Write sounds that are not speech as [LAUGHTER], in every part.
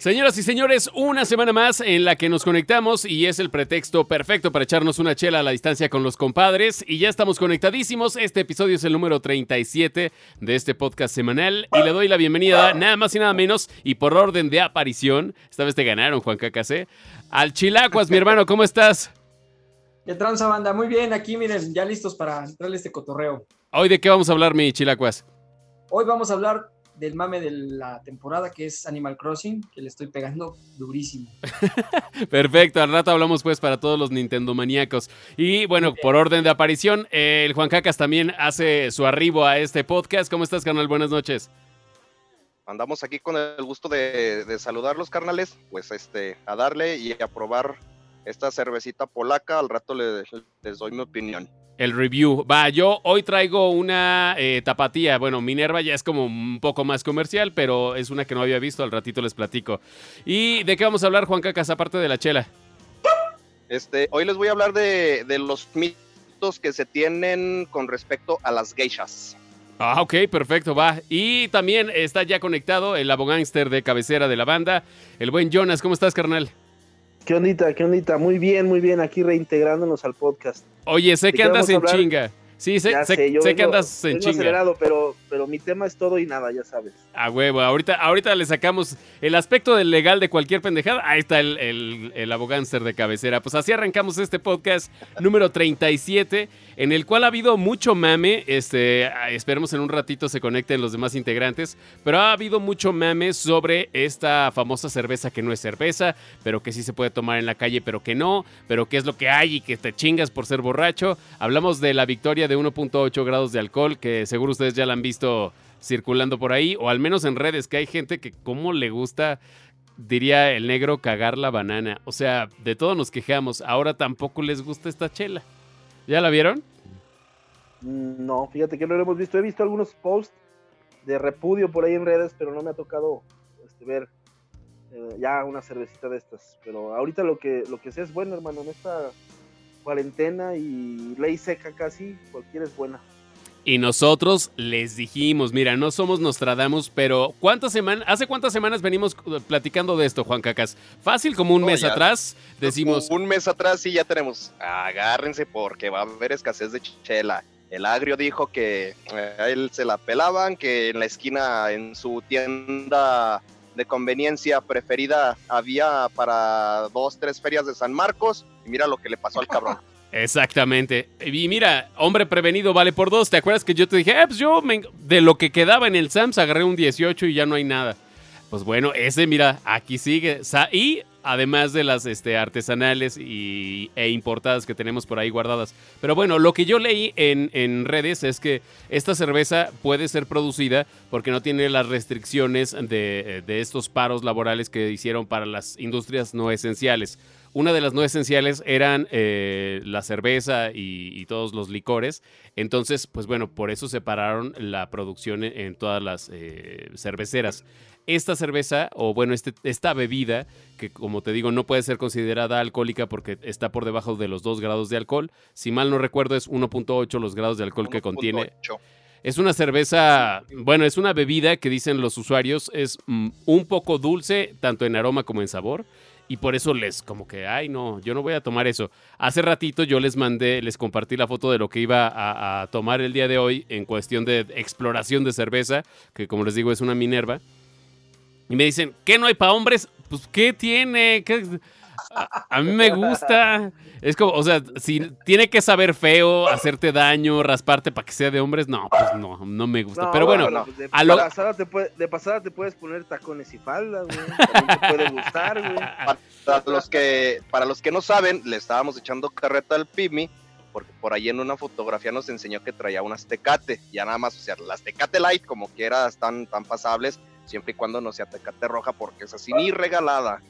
Señoras y señores, una semana más en la que nos conectamos y es el pretexto perfecto para echarnos una chela a la distancia con los compadres y ya estamos conectadísimos. Este episodio es el número 37 de este podcast semanal y le doy la bienvenida nada más y nada menos y por orden de aparición, esta vez te ganaron Juan Cacasé, al Chilacuas, mi hermano, ¿cómo estás? ¿Qué tranza banda? Muy bien, aquí miren, ya listos para entrarle este cotorreo. Hoy de qué vamos a hablar, mi Chilacuas? Hoy vamos a hablar del mame de la temporada que es Animal Crossing, que le estoy pegando durísimo. [LAUGHS] Perfecto, al rato hablamos pues para todos los Nintendo maníacos. Y bueno, por orden de aparición, el Juan Cacas también hace su arribo a este podcast. ¿Cómo estás, carnal? Buenas noches. Andamos aquí con el gusto de, de saludarlos, carnales, pues este, a darle y a probar esta cervecita polaca. Al rato les, les doy mi opinión el review. Va, yo hoy traigo una eh, tapatía. Bueno, Minerva ya es como un poco más comercial, pero es una que no había visto. Al ratito les platico. ¿Y de qué vamos a hablar, Juan Cacas, aparte de la chela? Este, hoy les voy a hablar de, los mitos que se tienen con respecto a las geishas. Ah, ok, perfecto, va. Y también está ya conectado el abogánster de cabecera de la banda, el buen Jonas. ¿Cómo estás, carnal? ¿Qué ondita? ¿Qué ondita? Muy bien, muy bien, aquí reintegrándonos al podcast. Oye, sé que andas en chinga. Sí, sé, sé, que andas en chinga. acelerado, pero, pero mi tema es todo y nada, ya sabes. A huevo, ahorita, ahorita le sacamos el aspecto del legal de cualquier pendejada. Ahí está el, el, el abogánster de cabecera. Pues así arrancamos este podcast número 37, en el cual ha habido mucho mame. Este, esperemos en un ratito se conecten los demás integrantes. Pero ha habido mucho mame sobre esta famosa cerveza que no es cerveza, pero que sí se puede tomar en la calle, pero que no. Pero qué es lo que hay y que te chingas por ser borracho. Hablamos de la victoria de 1.8 grados de alcohol, que seguro ustedes ya la han visto circulando por ahí, o al menos en redes, que hay gente que como le gusta, diría el negro, cagar la banana. O sea, de todo nos quejamos, ahora tampoco les gusta esta chela. ¿Ya la vieron? No, fíjate que no lo hemos visto. He visto algunos posts de repudio por ahí en redes, pero no me ha tocado este, ver eh, ya una cervecita de estas. Pero ahorita lo que, lo que sé es bueno, hermano, en esta cuarentena y ley seca casi, cualquiera es buena. Y nosotros les dijimos, mira, no somos Nostradamus, pero ¿cuántas semanas, hace cuántas semanas venimos platicando de esto, Juan Cacas? Fácil, como un mes atrás, decimos... Un mes atrás sí ya tenemos, agárrense porque va a haber escasez de chela. El agrio dijo que eh, a él se la pelaban, que en la esquina, en su tienda de conveniencia preferida había para dos, tres ferias de San Marcos y mira lo que le pasó al cabrón. [LAUGHS] Exactamente. Y mira, hombre prevenido vale por dos. ¿Te acuerdas que yo te dije, eh, pues yo de lo que quedaba en el Sams agarré un 18 y ya no hay nada? Pues bueno, ese, mira, aquí sigue. Y además de las este, artesanales y, e importadas que tenemos por ahí guardadas. Pero bueno, lo que yo leí en, redes es que esta cerveza puede ser producida porque no tiene las restricciones de, de estos paros laborales que hicieron para las industrias no esenciales. Una de las no esenciales eran eh, la cerveza y, todos los licores. Entonces, pues bueno, por eso separaron la producción en, todas las eh, cerveceras esta cerveza, o bueno, este, esta bebida, que como te digo, no puede ser considerada alcohólica porque está por debajo de los 2 grados de alcohol. Si mal no recuerdo, es 1.8 los grados de alcohol que contiene. Es una cerveza, bueno, es una bebida que dicen los usuarios es mm, un poco dulce, tanto en aroma como en sabor. Y por eso les, como que, ay, no, yo no voy a tomar eso. Hace ratito yo les mandé, les compartí la foto de lo que iba a, a tomar el día de hoy en cuestión de exploración de cerveza, que como les digo es una Minerva. Y me dicen, ¿qué no hay para hombres? Pues, ¿qué tiene? A, mí me gusta. Es como, o sea, si tiene que saber feo, hacerte daño, rasparte para que sea de hombres, no, pues no, no me gusta. Pero bueno, de, pasada te de, pasada te puedes poner tacones y faldas, güey. te puede gustar, güey. Para los, que, para los que no saben, le estábamos echando carreta al Pimi, porque por ahí en una fotografía nos enseñó que traía unas tecate. Ya nada más, o sea, las tecate light, como quiera, están tan pasables siempre y cuando no sea Tecate Roja, porque es así ni regalada.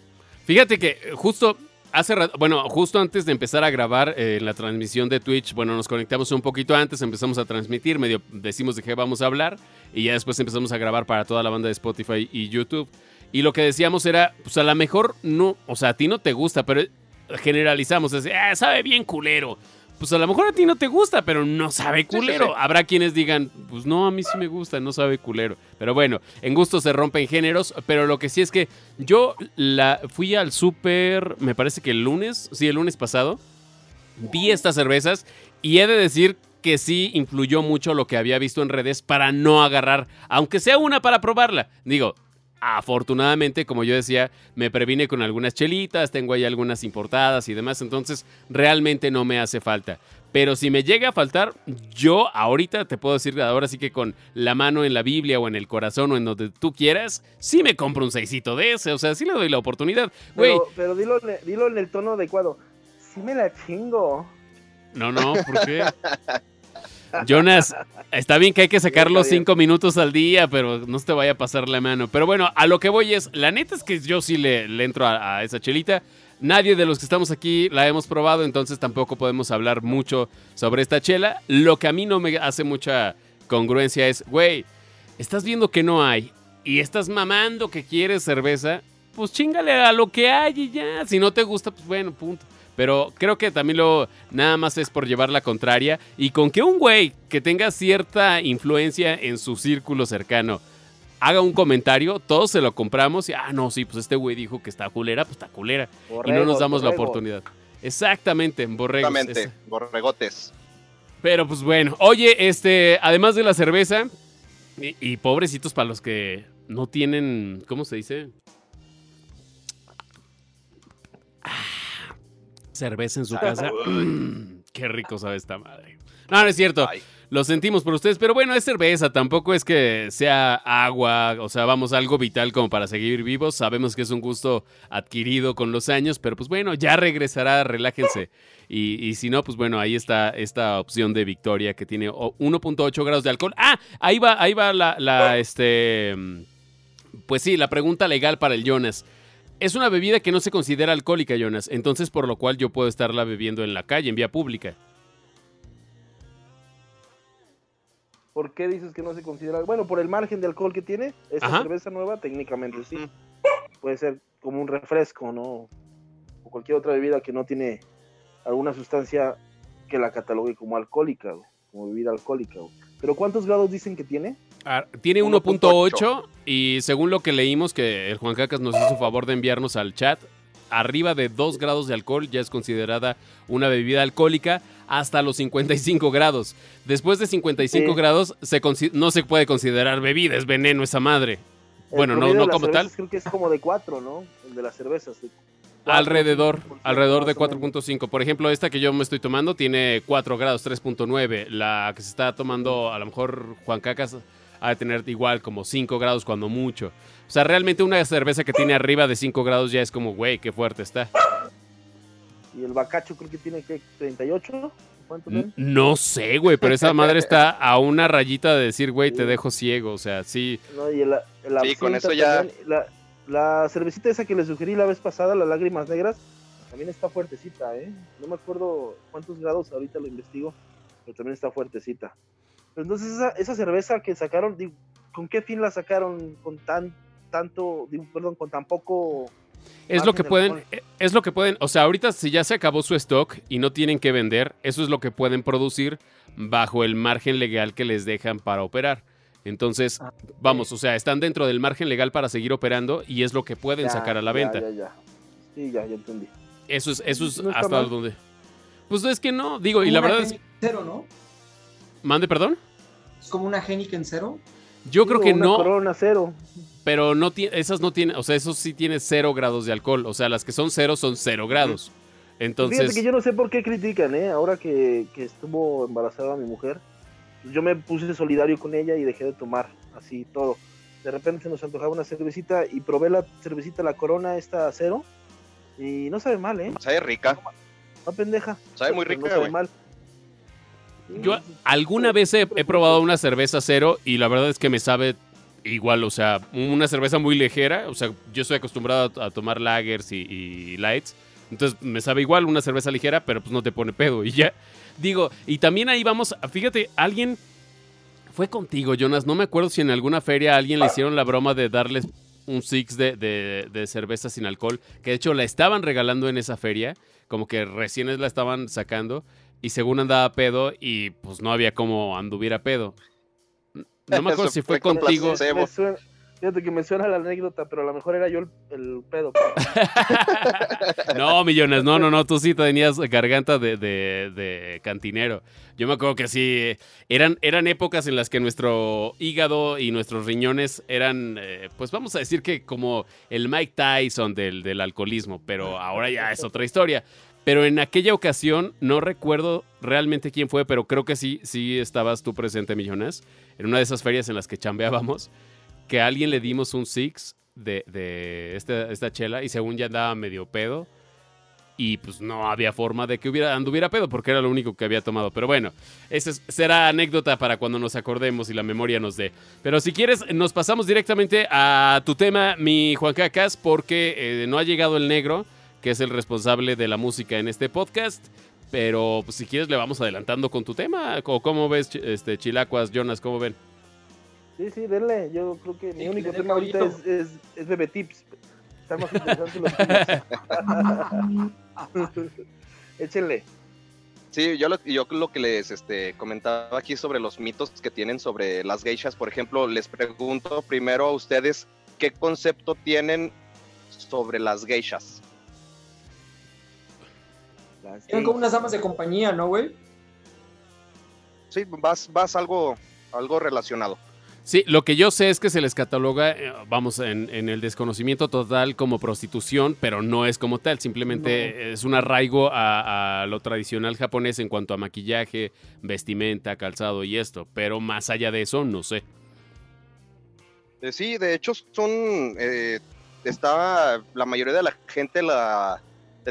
Fíjate que justo hace bueno, justo antes de empezar a grabar eh, en la transmisión de Twitch, bueno, nos conectamos un poquito antes, empezamos a transmitir, medio decimos de qué vamos a hablar, y ya después empezamos a grabar para toda la banda de Spotify y YouTube. Y lo que decíamos era, pues a lo mejor no, o sea, a ti no te gusta, pero generalizamos, es, ah, sabe bien culero. Pues a lo mejor a ti no te gusta, pero no sabe sí, culero. sí. Habrá quienes digan, pues no, a mí sí me gusta, no sabe culero. Pero bueno, en gusto se rompen géneros, pero lo que sí es que yo la fui al súper, me parece que el lunes, sí, el lunes pasado, vi estas cervezas y he de decir que sí influyó mucho lo que había visto en redes para no agarrar, aunque sea una para probarla. Digo, afortunadamente, como yo decía, me previne con algunas chelitas, tengo ahí algunas importadas y demás, entonces realmente no me hace falta. Pero si me llega a faltar, yo ahorita te puedo decir, ahora sí que con la mano en la Biblia o en el corazón o en donde tú quieras, sí me compro un seisito de ese, o sea, sí le doy la oportunidad. Güey, Pero, pero dilo, en el- dilo en el tono adecuado. Sí me la chingo. no, no, ¿por qué? [LAUGHS] Jonas, está bien que hay que sacar los cinco minutos al día, pero no se te vaya a pasar la mano. Pero bueno, a lo que voy es, la neta es que yo sí le, le entro a, a esa chelita. Nadie de los que estamos aquí la hemos probado, entonces tampoco podemos hablar mucho sobre esta chela. Lo que a mí no me hace mucha congruencia es, güey, estás viendo que no hay y estás mamando que quieres cerveza, pues chingale a lo que hay y ya. Si no te gusta, pues bueno, punto. Pero creo que también lo nada más es por llevar la contraria y con que un güey que tenga cierta influencia en su círculo cercano haga un comentario, todos se lo compramos y ah, no, sí, pues este güey dijo que está culera, pues está culera y no nos damos la oportunidad. Exactamente, borregos. Exactamente, esa. borregotes. Pero pues bueno, oye, este, además de la cerveza, y, y pobrecitos para los que no tienen, ¿cómo se dice? Cerveza en su casa. Mm, Qué rico sabe esta madre. No, no es cierto. Ay, Lo sentimos por ustedes, pero bueno, es cerveza, tampoco es que sea agua, o sea, vamos, algo vital como para seguir vivos. Sabemos que es un gusto adquirido con los años, pero pues bueno, ya regresará, relájense. Y, y si no, pues bueno, ahí está esta opción de Victoria que tiene o- 1.8 grados de alcohol. Ah, ahí va, ahí va la, la, este, mm, pues sí, la pregunta legal para el Jonas. Es una bebida que no se considera alcohólica, Jonas, entonces por lo cual yo puedo estarla bebiendo en la calle, en vía pública. ¿Por qué dices que no se considera? Bueno, por el margen de alcohol que tiene, esta Ajá. cerveza nueva, técnicamente sí. Puede ser como un refresco, ¿no? O cualquier otra bebida que no tiene alguna sustancia que la catalogue como alcohólica, como bebida alcohólica. Pero ¿cuántos grados dicen que tiene? Ah, Tiene 1.8. 1.8 y según lo que leímos que el Juan Cacas nos hizo favor de enviarnos al chat, arriba de 2 grados de alcohol ya es considerada una bebida alcohólica hasta los 55 grados. Después de 55 Sí. grados se no se puede considerar bebida, es veneno esa madre. El Bueno, no, no como tal. Creo que es como de 4, ¿no? El de las cervezas. de cuatro, Alrededor, alrededor de más o menos. 4.5. Por ejemplo, esta que yo me estoy tomando tiene 4 grados, 3.9. La que se está tomando, a lo mejor Juan Cacas, ha de tener igual como 5 grados cuando mucho. O sea, realmente una cerveza que tiene arriba de 5 grados ya es como, güey, qué fuerte está. Y el bacacho creo que tiene que 38. ¿Cuánto tiene? No sé, güey, pero esa madre está a una rayita de decir, güey, te dejo ciego. O sea, sí. No, y el, el Sí, con eso ya- también, La, la cervecita esa que le sugerí la vez pasada, las lágrimas negras, también está fuertecita, ¿eh? No me acuerdo cuántos grados, ahorita lo investigo, pero también está fuertecita. Entonces esa, esa cerveza que sacaron, digo, ¿con qué fin la sacaron con tan tanto, digo, perdón, con tan poco... Es lo que de pueden, alcohol? eh, es lo que pueden, o sea, ahorita si ya se acabó su stock y no tienen que vender, eso es lo que pueden producir bajo el margen legal que les dejan para operar. Entonces, Ah, vamos, o sea, están dentro del margen legal para seguir operando y es lo que pueden Ya, sacar a la ya, venta. Ya, ya, Sí, ya, ya entendí. Eso es, eso es No hasta mal. donde. Pues es que no, digo, y la verdad es. Cero, ¿no? Mande, perdón. Es como una Heineken cero. Yo creo que una no, Corona cero. pero no tiene, esas no tienen, o sea, eso sí tiene cero grados de alcohol. O sea, las que son cero son cero grados. Entonces, Fíjate que yo no sé por qué critican, ¿eh? Ahora que, que estuvo embarazada mi mujer, yo me puse solidario con ella y dejé de tomar así todo. De repente se nos antojaba una cervecita y probé la cervecita, la corona, esta cero, y no sabe mal, ¿eh? Sabe rica. No pendeja. Sabe muy rica, No sabe güey. mal. Yo alguna vez he, probado una cerveza cero y la verdad es que me sabe igual, o sea, una cerveza muy ligera, o sea, yo estoy acostumbrado a, tomar lagers y, y lights, entonces me sabe igual una cerveza ligera, pero pues no te pone pedo y ya. Digo, y también ahí vamos, fíjate, alguien fue contigo, Jonas, no me acuerdo si en alguna feria a alguien le hicieron la broma de darles un six de, de, de cerveza sin alcohol, que de hecho la estaban regalando en esa feria, como que recién la estaban sacando. Y según andaba pedo y pues no había como anduviera pedo. No me acuerdo [LAUGHS] Eso si fue fue con contigo. fíjate que me suena la anécdota, pero a lo mejor era yo el, el pedo. [LAUGHS] No, millones, no, no, no, tú sí tenías garganta de, de- de cantinero. Yo me acuerdo que sí, eran, eran épocas en las que nuestro hígado y nuestros riñones eran, eh, pues vamos a decir que como el Mike Tyson del, del alcoholismo, pero ahora ya es otra historia. Pero en aquella ocasión, no recuerdo realmente quién fue, pero creo que sí, sí estabas tú presente, millones, en una de esas ferias en las que chambeábamos, que a alguien le dimos un six de, de esta chela y según ya andaba medio pedo. Y pues no había forma de que hubiera, anduviera pedo porque era lo único que había tomado. Pero bueno, esa es- será anécdota para cuando nos acordemos y la memoria nos dé. Pero si quieres, nos pasamos directamente a tu tema, mi Juan Cacas, porque eh, no ha llegado el negro, que es el responsable de la música en este podcast. Pero pues, si quieres, le vamos adelantando con tu tema. ¿O ¿Cómo ves, este, Chilacuas, Jonas? ¿Cómo ven? Sí, sí, denle. Yo creo que mi Sí, único tema ahorita es, es, es bebé tips. Están más interesantes los tuyos. [LAUGHS] Échenle. Sí, yo lo, yo lo que les este, comentaba aquí sobre los mitos que tienen sobre las geishas, por ejemplo, les pregunto primero a ustedes qué concepto tienen sobre las geishas. Las Eran como unas damas de compañía, ¿no, güey? Sí, vas, vas algo, algo relacionado. Sí, lo que yo sé es que se les cataloga, eh, vamos, en, en el desconocimiento total como prostitución, pero no es como tal, simplemente es un arraigo a, a lo tradicional japonés en cuanto a maquillaje, vestimenta, calzado y esto, pero más allá de eso, no sé. Eh, sí, de hecho son, eh, está, la mayoría de la gente la,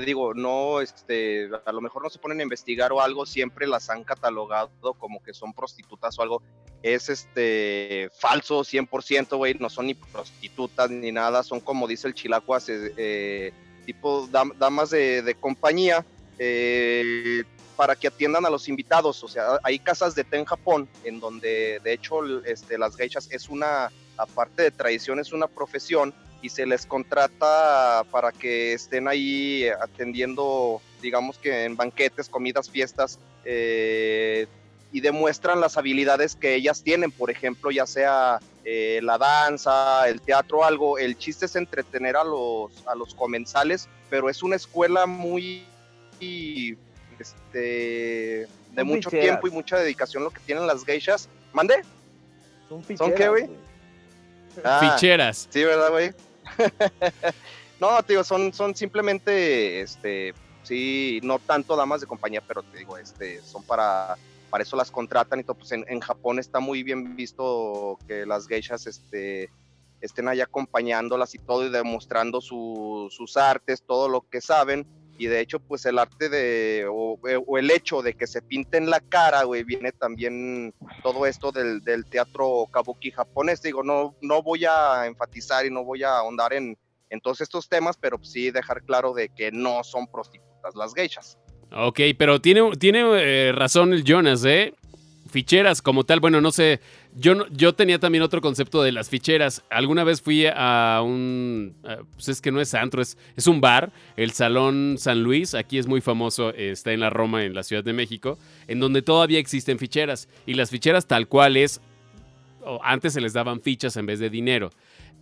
digo, no, este, a lo mejor no se ponen a investigar o algo, siempre las han catalogado como que son prostitutas o algo. Es este falso 100%, güey, no son ni prostitutas ni nada, son como dice el chilacuas, eh, eh, tipo dam- damas de, compañía eh, para que atiendan a los invitados. O sea, hay casas de té en Japón en donde de hecho este, las geishas es una, aparte de tradición, es una profesión y se les contrata para que estén ahí atendiendo, digamos que en banquetes, comidas, fiestas, eh, y demuestran las habilidades que ellas tienen, por ejemplo, ya sea eh, la danza, el teatro, algo. El chiste es entretener a los, a los comensales, pero es una escuela muy este, de Son mucho ficheras. tiempo y mucha dedicación lo que tienen las geishas. ¿Mande? Son qué, ficheras, güey? Ah, Ficheras. Sí, ¿verdad, güey? [LAUGHS] no, te digo, son, son simplemente, este, sí, no tanto damas de compañía, pero te digo, este, son para, para eso las contratan y todo. Pues en, en Japón está muy bien visto que las geishas, este, estén ahí acompañándolas y todo y demostrando su- sus artes, todo lo que saben. Y de hecho, pues el arte de, o, el hecho de que se pinten la cara, güey, viene también todo esto del, del teatro kabuki japonés. Digo, no, no voy a enfatizar y no voy a ahondar en, en todos estos temas, pero sí dejar claro de que no son prostitutas las geishas. Ok, pero tiene, tiene eh, razón el Jonas, ¿eh? Ficheras como tal, bueno, no sé. Yo, no- yo tenía también otro concepto de las ficheras. Alguna vez fui a un. Pues es que no es antro, es, es un bar, el Salón San Luis. Aquí es muy famoso, está en la Roma, en la Ciudad de México, en donde todavía existen ficheras. Y las ficheras, tal cual es. antes se les daban fichas en vez de dinero.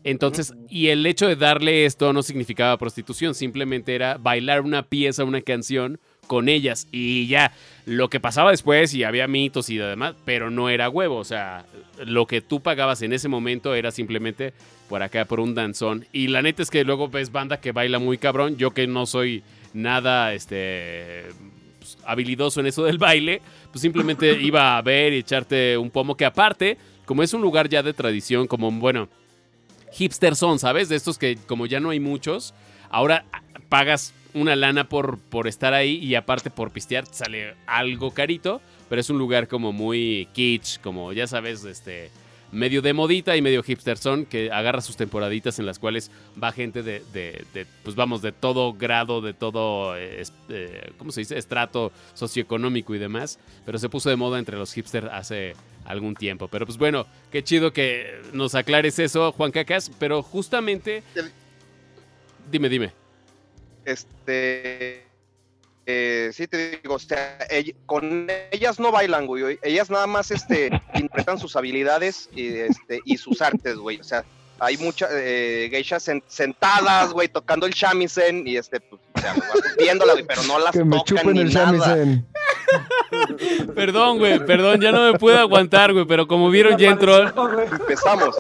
Entonces, y el hecho de darle esto no significaba prostitución, simplemente era bailar una pieza, una canción con ellas y ya. Lo que pasaba después y había mitos y demás, pero no era huevo, o sea, lo que tú pagabas en ese momento era simplemente por acá, por un danzón. Y la neta es que luego ves banda que baila muy cabrón, yo que no soy nada, este, pues, habilidoso en eso del baile, pues simplemente [LAUGHS] iba a ver y echarte un pomo que aparte, como es un lugar ya de tradición, como, bueno, hipster son, ¿sabes? De estos que como ya no hay muchos, ahora ah, pagas una lana por, por estar ahí y aparte por pistear te sale algo carito, pero es un lugar como muy kitsch, como ya sabes, este medio de modita y medio hipster son que agarra sus temporaditas en las cuales va gente de, de- de, pues vamos, de todo grado, de todo, eh, eh, ¿cómo se dice? Estrato socioeconómico y demás, pero se puso de moda entre los hipsters hace algún tiempo. Pero pues bueno, qué chido que nos aclares eso, Juan Cacas, pero justamente... Dime, dime. Este, eh, sí te digo, o sea, con ellas no bailan, güey. Ellas nada más este, [LAUGHS] interpretan sus habilidades y, este, y sus artes, güey. O sea, hay muchas eh, geishas sen- sentadas, güey, tocando el shamisen y este, pues, o sea, viéndola, güey, pero no las Que me tocan ni el nada. [LAUGHS] Perdón, güey, perdón, ya no me puedo aguantar, güey, pero como vieron ya entró. Empezamos.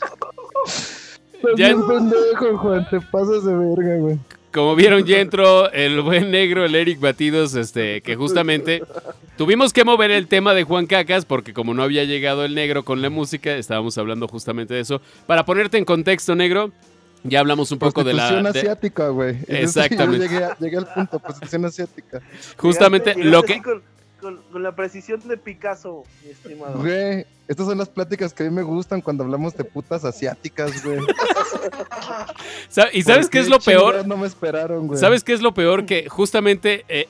Ya- pendejo, Juan, te pasas de verga, güey. Como vieron ya entró el buen negro, el Eric Batidos, este, que justamente tuvimos que mover el tema de Juan Cacas porque como no había llegado el negro con la música, estábamos hablando justamente de eso. Para ponerte en contexto, negro, ya hablamos un poco de la... Prostitución de- asiática, güey. Exactamente. yo Llegué, al punto, prostitución asiática. justamente Llegaste- lo que... Con, con- con la precisión de Picasso, mi estimado. Güey, estas son las pláticas que a mí me gustan cuando hablamos de putas asiáticas, güey. [LAUGHS] ¿Y sabes ¿Por qué es lo peor? No me esperaron, güey. ¿Sabes qué es lo peor? Que justamente eh,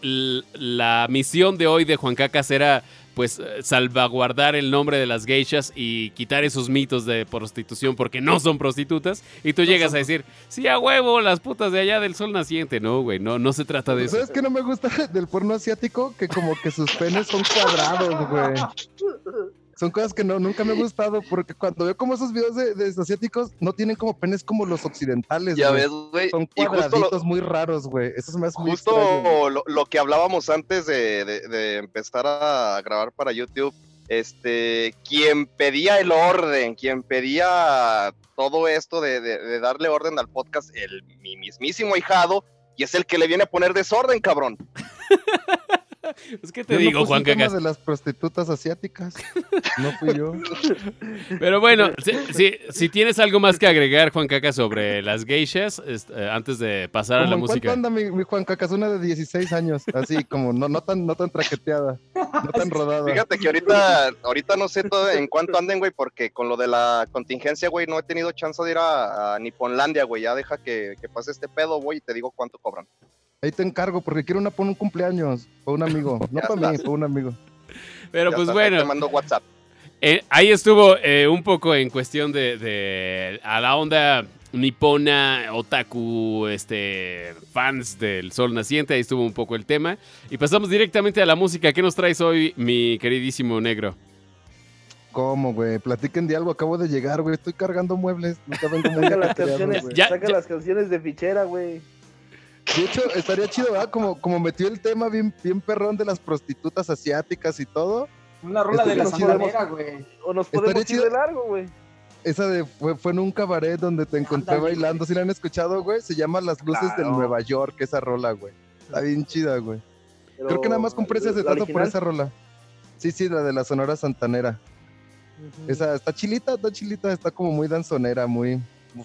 la misión de hoy de Juan Cacas era pues eh, salvaguardar el nombre de las geishas y quitar esos mitos de prostitución porque no son prostitutas y tú llegas a decir, sí, a huevo, las putas de allá del sol naciente. No, güey, no, no se trata de eso. ¿Sabes qué no me gusta [LAUGHS] del porno asiático? Que como que sus penes son cuadrados, güey. Son cosas que no, nunca me ha gustado porque cuando veo como esos videos de, de asiáticos no tienen como penes como los occidentales, Ya güey. ves, güey. Son Y justo cuadraditos lo, muy raros, güey. Eso extraño, güey. justo lo, lo que hablábamos antes de, de- de empezar a grabar para YouTube, este, quien pedía el orden, quien pedía todo esto de, de- de darle orden al podcast, el mi mismísimo hijado, y es el que le viene a poner desorden, cabrón. [LAUGHS] [LAUGHS] Es que te Yo no digo, puse Juan Cacas. de las prostitutas asiáticas. No fui yo. [LAUGHS] Pero bueno, si, si- si tienes algo más que agregar, Juan Cacas, sobre las geishas, est- eh, antes de pasar a ¿Cómo la en cuánto música. anda mi, mi Juan Cacas? Una de 16 años, así como no, no tan no tan traqueteada, no tan rodada. Fíjate que ahorita, ahorita no sé todo en cuánto anden, güey, porque con lo de la contingencia, güey, no he tenido chance de ir a, a Niponlandia, güey. Ya deja que, que pase este pedo, güey, y te digo cuánto cobran. Ahí te encargo porque quiero una para un cumpleaños, para un amigo, [LAUGHS] no para mí, para un amigo. Pero Ya pues está, bueno. Te mando WhatsApp. Eh, ahí estuvo eh, un poco en cuestión de, de- a la onda nipona, otaku, este, fans del sol naciente, ahí estuvo un poco el tema. Y pasamos directamente a la música. ¿Qué nos traes hoy, mi queridísimo negro? ¿Cómo, güey? Platiquen de algo, acabo de llegar, güey. Estoy cargando muebles. Vengo muy Saca las canciones, saca ya- las canciones de fichera, güey. De hecho, estaría chido, ¿verdad? Como, como metió el tema bien, bien perrón de las prostitutas asiáticas y todo. Una rola de la sabanera, güey. O nos Estaría podemos ir chido. de largo, güey. Esa de fue, fue en un cabaret donde te encontré bailando. ¿Sí la han escuchado, güey? Se llama Las Luces del Claro. Nueva York, esa rola, güey. Está bien chida, güey. Pero Creo que nada más compré ese acetato por esa rola. Sí, sí, la de la Sonora Santanera. Esa está chilita, está chilita, está como muy danzonera, muy,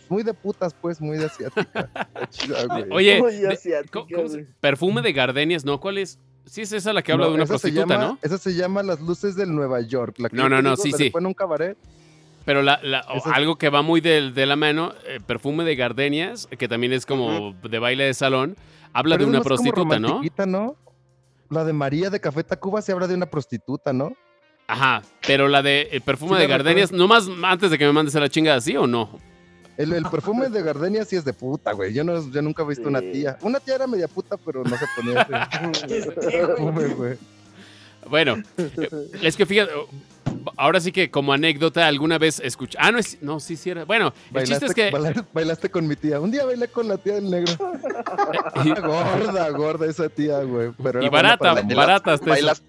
muy de putas, pues, muy de asiática. [LAUGHS] Está chida, güey. Oye, Muy de- asiática, ¿cómo- cómo se- güey. perfume de gardenias, ¿no? ¿Cuál es? Sí, es esa la que habla No, de una prostituta, llama- ¿no? Esa se llama Las Luces del Nueva York. La que No, no, no, digo, sí, sí. Fue en un cabaret. Pero la, la- o Esa es- algo que va muy de, de la mano, eh, perfume de gardenias, que también es como de baile de salón, habla Pero de una prostituta, ¿no? La de María de Café Tacuba se habla de una prostituta, ¿no? Ajá, pero la de el perfume Sí, de gardenias, nomás antes de que me mandes a la chingada, ¿sí o no? El, el perfume de Gardenia sí es de puta, güey. Yo, no, yo nunca he visto una tía. Una tía era media puta, pero no se ponía ese [LAUGHS] perfume, güey. Bueno, es que fíjate, ahora sí que como anécdota, alguna vez escuché. Ah, no, es, no, sí, sí era. Bueno, el chiste Bailaste, es que. baila- bailaste con mi tía. Un día bailé con la tía del negro. [LAUGHS] Y, [LAUGHS] gorda, gorda esa tía, güey. Pero y barata, barata eso. Bailaste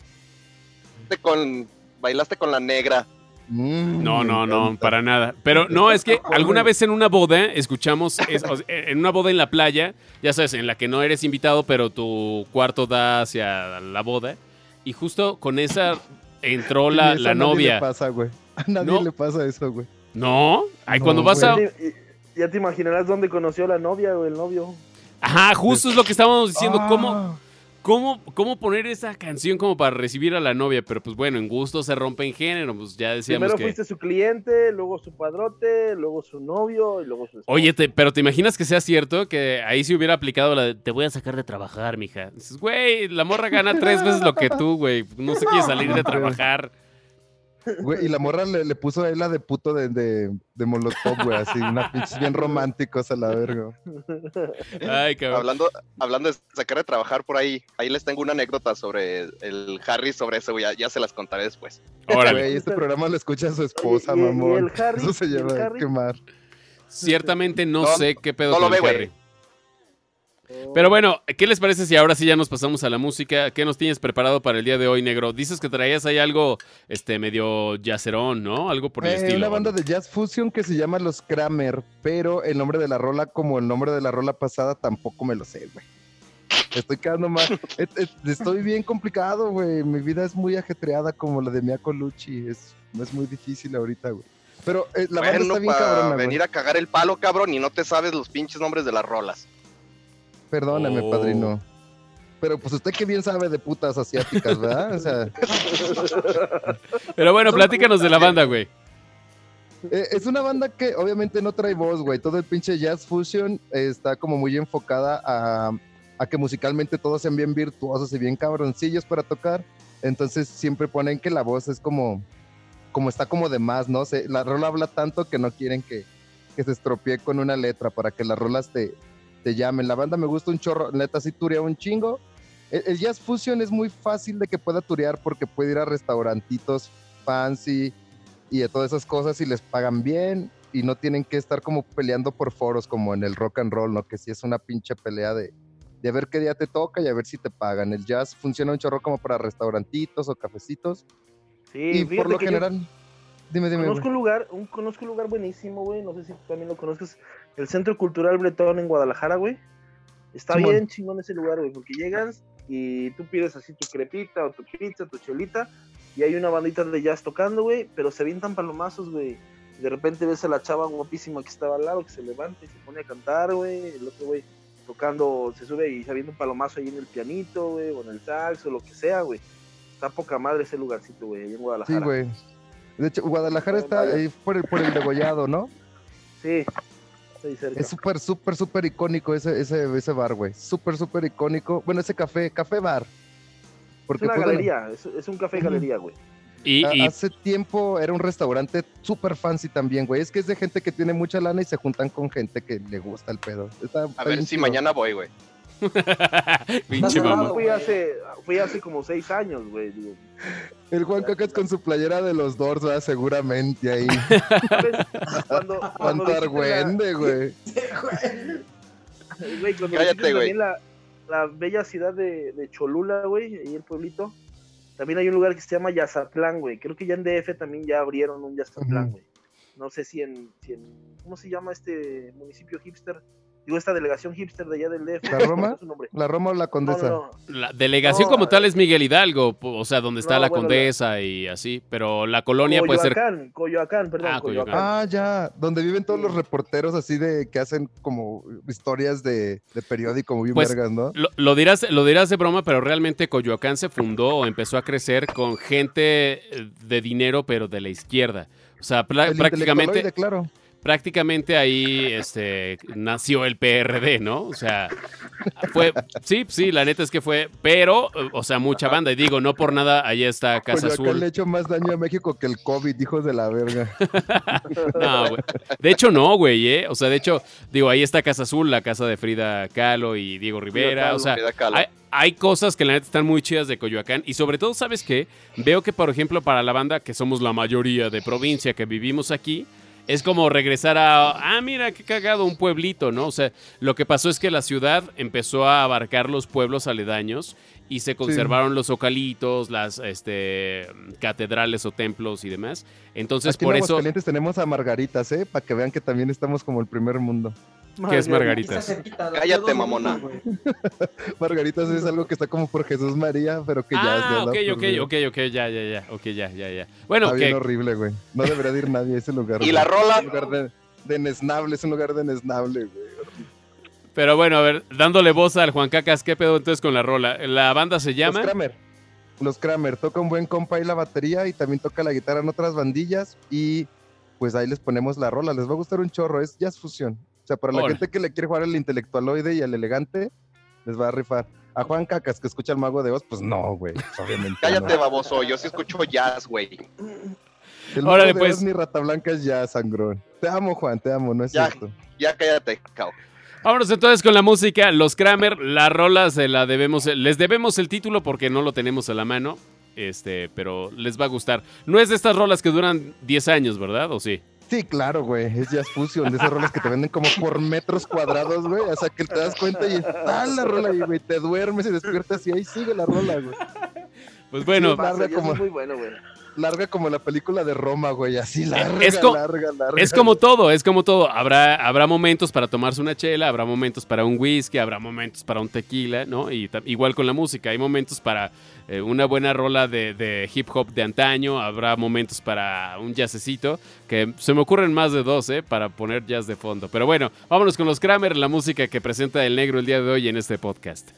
con, bailaste con la negra. Mm, No, no, no, para nada. Pero no, es que [LAUGHS] alguna vez en una boda escuchamos, es- o sea, en una boda en la playa, ya sabes, en la que no eres invitado, pero tu cuarto da hacia la boda. Y justo con esa entró [LAUGHS] la, eso la a nadie novia. le pasa, güey. A nadie No. le pasa eso, güey. No, ay, No, cuando vas a. Ya te imaginarás dónde conoció la novia o el novio. Ajá, justo es lo que estábamos diciendo. ¿Cómo, Ah, cómo, ¿Cómo poner esa canción como para recibir a la novia? Pero pues bueno, en gusto se rompe en género. Pues ya decíamos Primero que. fuiste su cliente, luego su padrote, luego su novio y luego su esposa. Oye, te- pero ¿te imaginas que sea cierto? Que ahí se hubiera aplicado la de, te voy a sacar de trabajar, mija. Dices, güey, la morra gana tres veces lo que tú, güey. No se quiere salir de [LAUGHS] trabajar. Güey, y la morra le, le puso a él la de puto de, de, de Molotov, güey, así, una [LAUGHS] pinche bien románticos a la verga. Ay, cabrón. Hablando, hablando de sacar de trabajar por ahí, ahí les tengo una anécdota sobre el Harry, sobre eso, güey, ya, ya se las contaré después. Órale. Güey, este programa lo escucha su esposa, Oye, y- y mamón. el Harry, Eso se lleva a Harry. quemar. Ciertamente no, No, sé qué pedo no lo con ve, el güey. Pero bueno, ¿qué les parece si ahora sí ya nos pasamos a la música? ¿Qué nos tienes preparado para el día de hoy, negro? Dices que traías ahí algo este medio yacerón, ¿no? Algo por el Eh, estilo. una banda de jazz fusion que se llama Los Kramer, pero el nombre de la rola, como el nombre de la rola pasada, tampoco me lo sé, güey. Estoy quedando mal. [LAUGHS] Estoy bien complicado, güey. Mi vida es muy ajetreada como la de Mia Colucci. Es, es muy difícil ahorita, güey. Pero eh, la banda bueno, está bien cabrona, güey. venir a cagar el palo, cabrón, y no te sabes los pinches nombres de las rolas. Perdóname, Oh. padrino. Pero pues usted que bien sabe de putas asiáticas, ¿verdad? O sea, [LAUGHS] Pero bueno, platícanos de la banda, güey. Eh, es una banda que obviamente no trae voz, güey. Todo el pinche jazz fusion eh, está como muy enfocada a, a que musicalmente todos sean bien virtuosos y bien cabroncillos para tocar. Entonces siempre ponen que la voz es como, como está como de más, ¿no? Se, la rola habla tanto que no quieren que, que se estropee con una letra para que las rolas te, te llamen. La banda me gusta un chorro, neta, sí turea un chingo. El, el jazz fusion es muy fácil de que pueda turear porque puede ir a restaurantitos fancy y de todas esas cosas y les pagan bien y no tienen que estar como peleando por foros como en el rock and roll, ¿no? Que sí es una pinche pelea de, de a ver qué día te toca y a ver si te pagan. El jazz funciona un chorro como para restaurantitos o cafecitos Sí, y por lo que yo general... Dime, dime. Conozco güey. un lugar, un, conozco un lugar buenísimo, güey. No sé si tú también lo conozcas. El Centro Cultural Bretón en Guadalajara, güey. Está bien chingón ese lugar, güey, porque llegas y tú pides así tu crepita o tu pizza, tu chelita, y hay una bandita de jazz tocando, güey, pero se avientan palomazos, güey. De repente ves a la chava guapísima que estaba al lado, que se levanta y se pone a cantar, güey. El otro, güey, tocando, se sube y se avienta un palomazo ahí en el pianito, güey, o en el sax, o lo que sea, güey. Está poca madre ese lugarcito, güey, ahí en Sí, Guadalajara. güey. De hecho, Guadalajara está ahí por el, por el degollado, ¿no? Sí, está ahí cerca. Es súper, súper, súper icónico ese, ese, ese bar, güey. Súper, súper icónico. Bueno, ese café, café bar. Es una pues, galería, es, es un café galería, güey. Y, Hace tiempo era un restaurante súper fancy también, güey. Es que es de gente que tiene mucha lana y se juntan con gente que le gusta el pedo. Está- A ver si chido. mañana voy, güey. [LAUGHS] pinche mamón. Fui hace, fui hace como seis años, güey. digo. El Juan Cacas con su playera de los Doors, ¿verdad? Seguramente ahí. ¿Sabes? Cuando, [LAUGHS] cuando Cuánto argüende, güey. [LAUGHS] Güey, cuando Cállate, visitas güey. también la, la bella ciudad de, de Cholula, güey, ahí el pueblito. También hay un lugar que se llama Yazatlán, güey. Creo que ya en DF también ya abrieron un Yazatlán, Ujú. güey. No sé si en, si en. ¿Cómo se llama este municipio hipster? Digo, esta delegación hipster de allá del DF. ¿La Roma? ¿Cuál es su nombre? ¿La Roma o la Condesa? no, no. La delegación No, como eh. tal es Miguel Hidalgo, o sea, donde está No, la bueno, la- condesa y así, pero la colonia puede ser... Coyoacán, Coyoacán, perdón, Ah, Coyoacán. Coyoacán. Ah, ya. Donde viven todos Sí. los reporteros así de que hacen como historias de, de periódico muy Pues, vergas, ¿no? Lo, lo dirás, lo dirás de broma, pero realmente Coyoacán se fundó o empezó a crecer con gente eh, de dinero, pero de la izquierda. O sea, El prácticamente, claro. Prácticamente ahí este, nació el PRD, ¿no? O sea, fue, sí, sí, la neta es que fue, pero, o sea, mucha banda. Y digo, no por nada, ahí está Casa Coyoacán le Azul. ha hecho más daño a México que el COVID, hijos de la verga. [LAUGHS] No, güey. De hecho, no, güey, ¿eh? O sea, de hecho, digo, ahí está Casa Azul, la casa de Frida Kahlo y Diego Rivera. Kahlo, O sea, Frida Kahlo. hay, hay cosas que la neta están muy chidas de Coyoacán. Y sobre todo, ¿sabes qué? Veo que, por ejemplo, para la banda, que somos la mayoría de provincia que vivimos aquí, es como regresar a, ah, mira, qué cagado, un pueblito, ¿no? O sea, lo que pasó es que la ciudad empezó a abarcar los pueblos aledaños y se conservaron los ocalitos, las este, catedrales o templos y demás. Entonces, Aquí por en eso... Tenemos a Margaritas, ¿eh? Para que vean que también estamos como el primer mundo. ¿Qué es Margaritas? Cállate, mamona. [LAUGHS] Margaritas es algo que está como por Jesús María, pero que ya es de Ah, la ok, ok, ok, ok, ya, ya, ya, ok, ya, ya, ya. Bueno, Está bien horrible, güey. No debería de ir nadie a ese lugar. Y güey. la rola, Es un lugar de, de nesnable, es un lugar de nesnable, güey. Pero bueno, a ver, dándole voz al Juan Cacas, ¿qué pedo entonces con la rola? La banda se Los llama... Kramer. Los Kramer. Toca un buen compa ahí la batería y también toca la guitarra en otras bandillas. Y pues ahí les ponemos la rola. Les va a gustar un chorro. Es jazz fusión. O sea, para la gente que le quiere jugar al intelectualoide y al elegante, les va a rifar. A Juan Cacas, que escucha el mago de Oz, pues no, güey. pues, obviamente. [LAUGHS] cállate, no. baboso. Yo sí escucho jazz, güey. El Órale, mago de pues. Oz ni Rata Blanca es ya sangrón. Te amo, Juan, te amo, no es Ya. cierto. Ya cállate, cao. Vámonos entonces con la música. Los Kramer, la rola se la debemos. Les debemos el título porque no lo tenemos a la mano. Este, pero les va a gustar. No es de estas rolas que duran 10 años, ¿verdad? ¿O sí? Sí, claro, güey. Es Jazz Fusion, de esas rolas que te venden como por metros cuadrados, güey. O sea, que te das cuenta y está la rola ahí, güey. Te duermes y despiertas y ahí sigue la rola, güey. Pues bueno, Sí, Pasa, como- es muy bueno, güey. Larga como la película de Roma, güey. Así larga, Es larga, larga. es como todo, es como todo. Habrá, habrá momentos para tomarse una chela, habrá momentos para un whisky, habrá momentos para un tequila, ¿no? Y igual con la música, hay momentos para eh, una buena rola de, de hip hop de antaño, habrá momentos para un jazzecito, que se me ocurren más de dos, ¿eh? Para poner jazz de fondo. Pero bueno, vámonos con los Kramer, la música que presenta el negro el día de hoy en este podcast.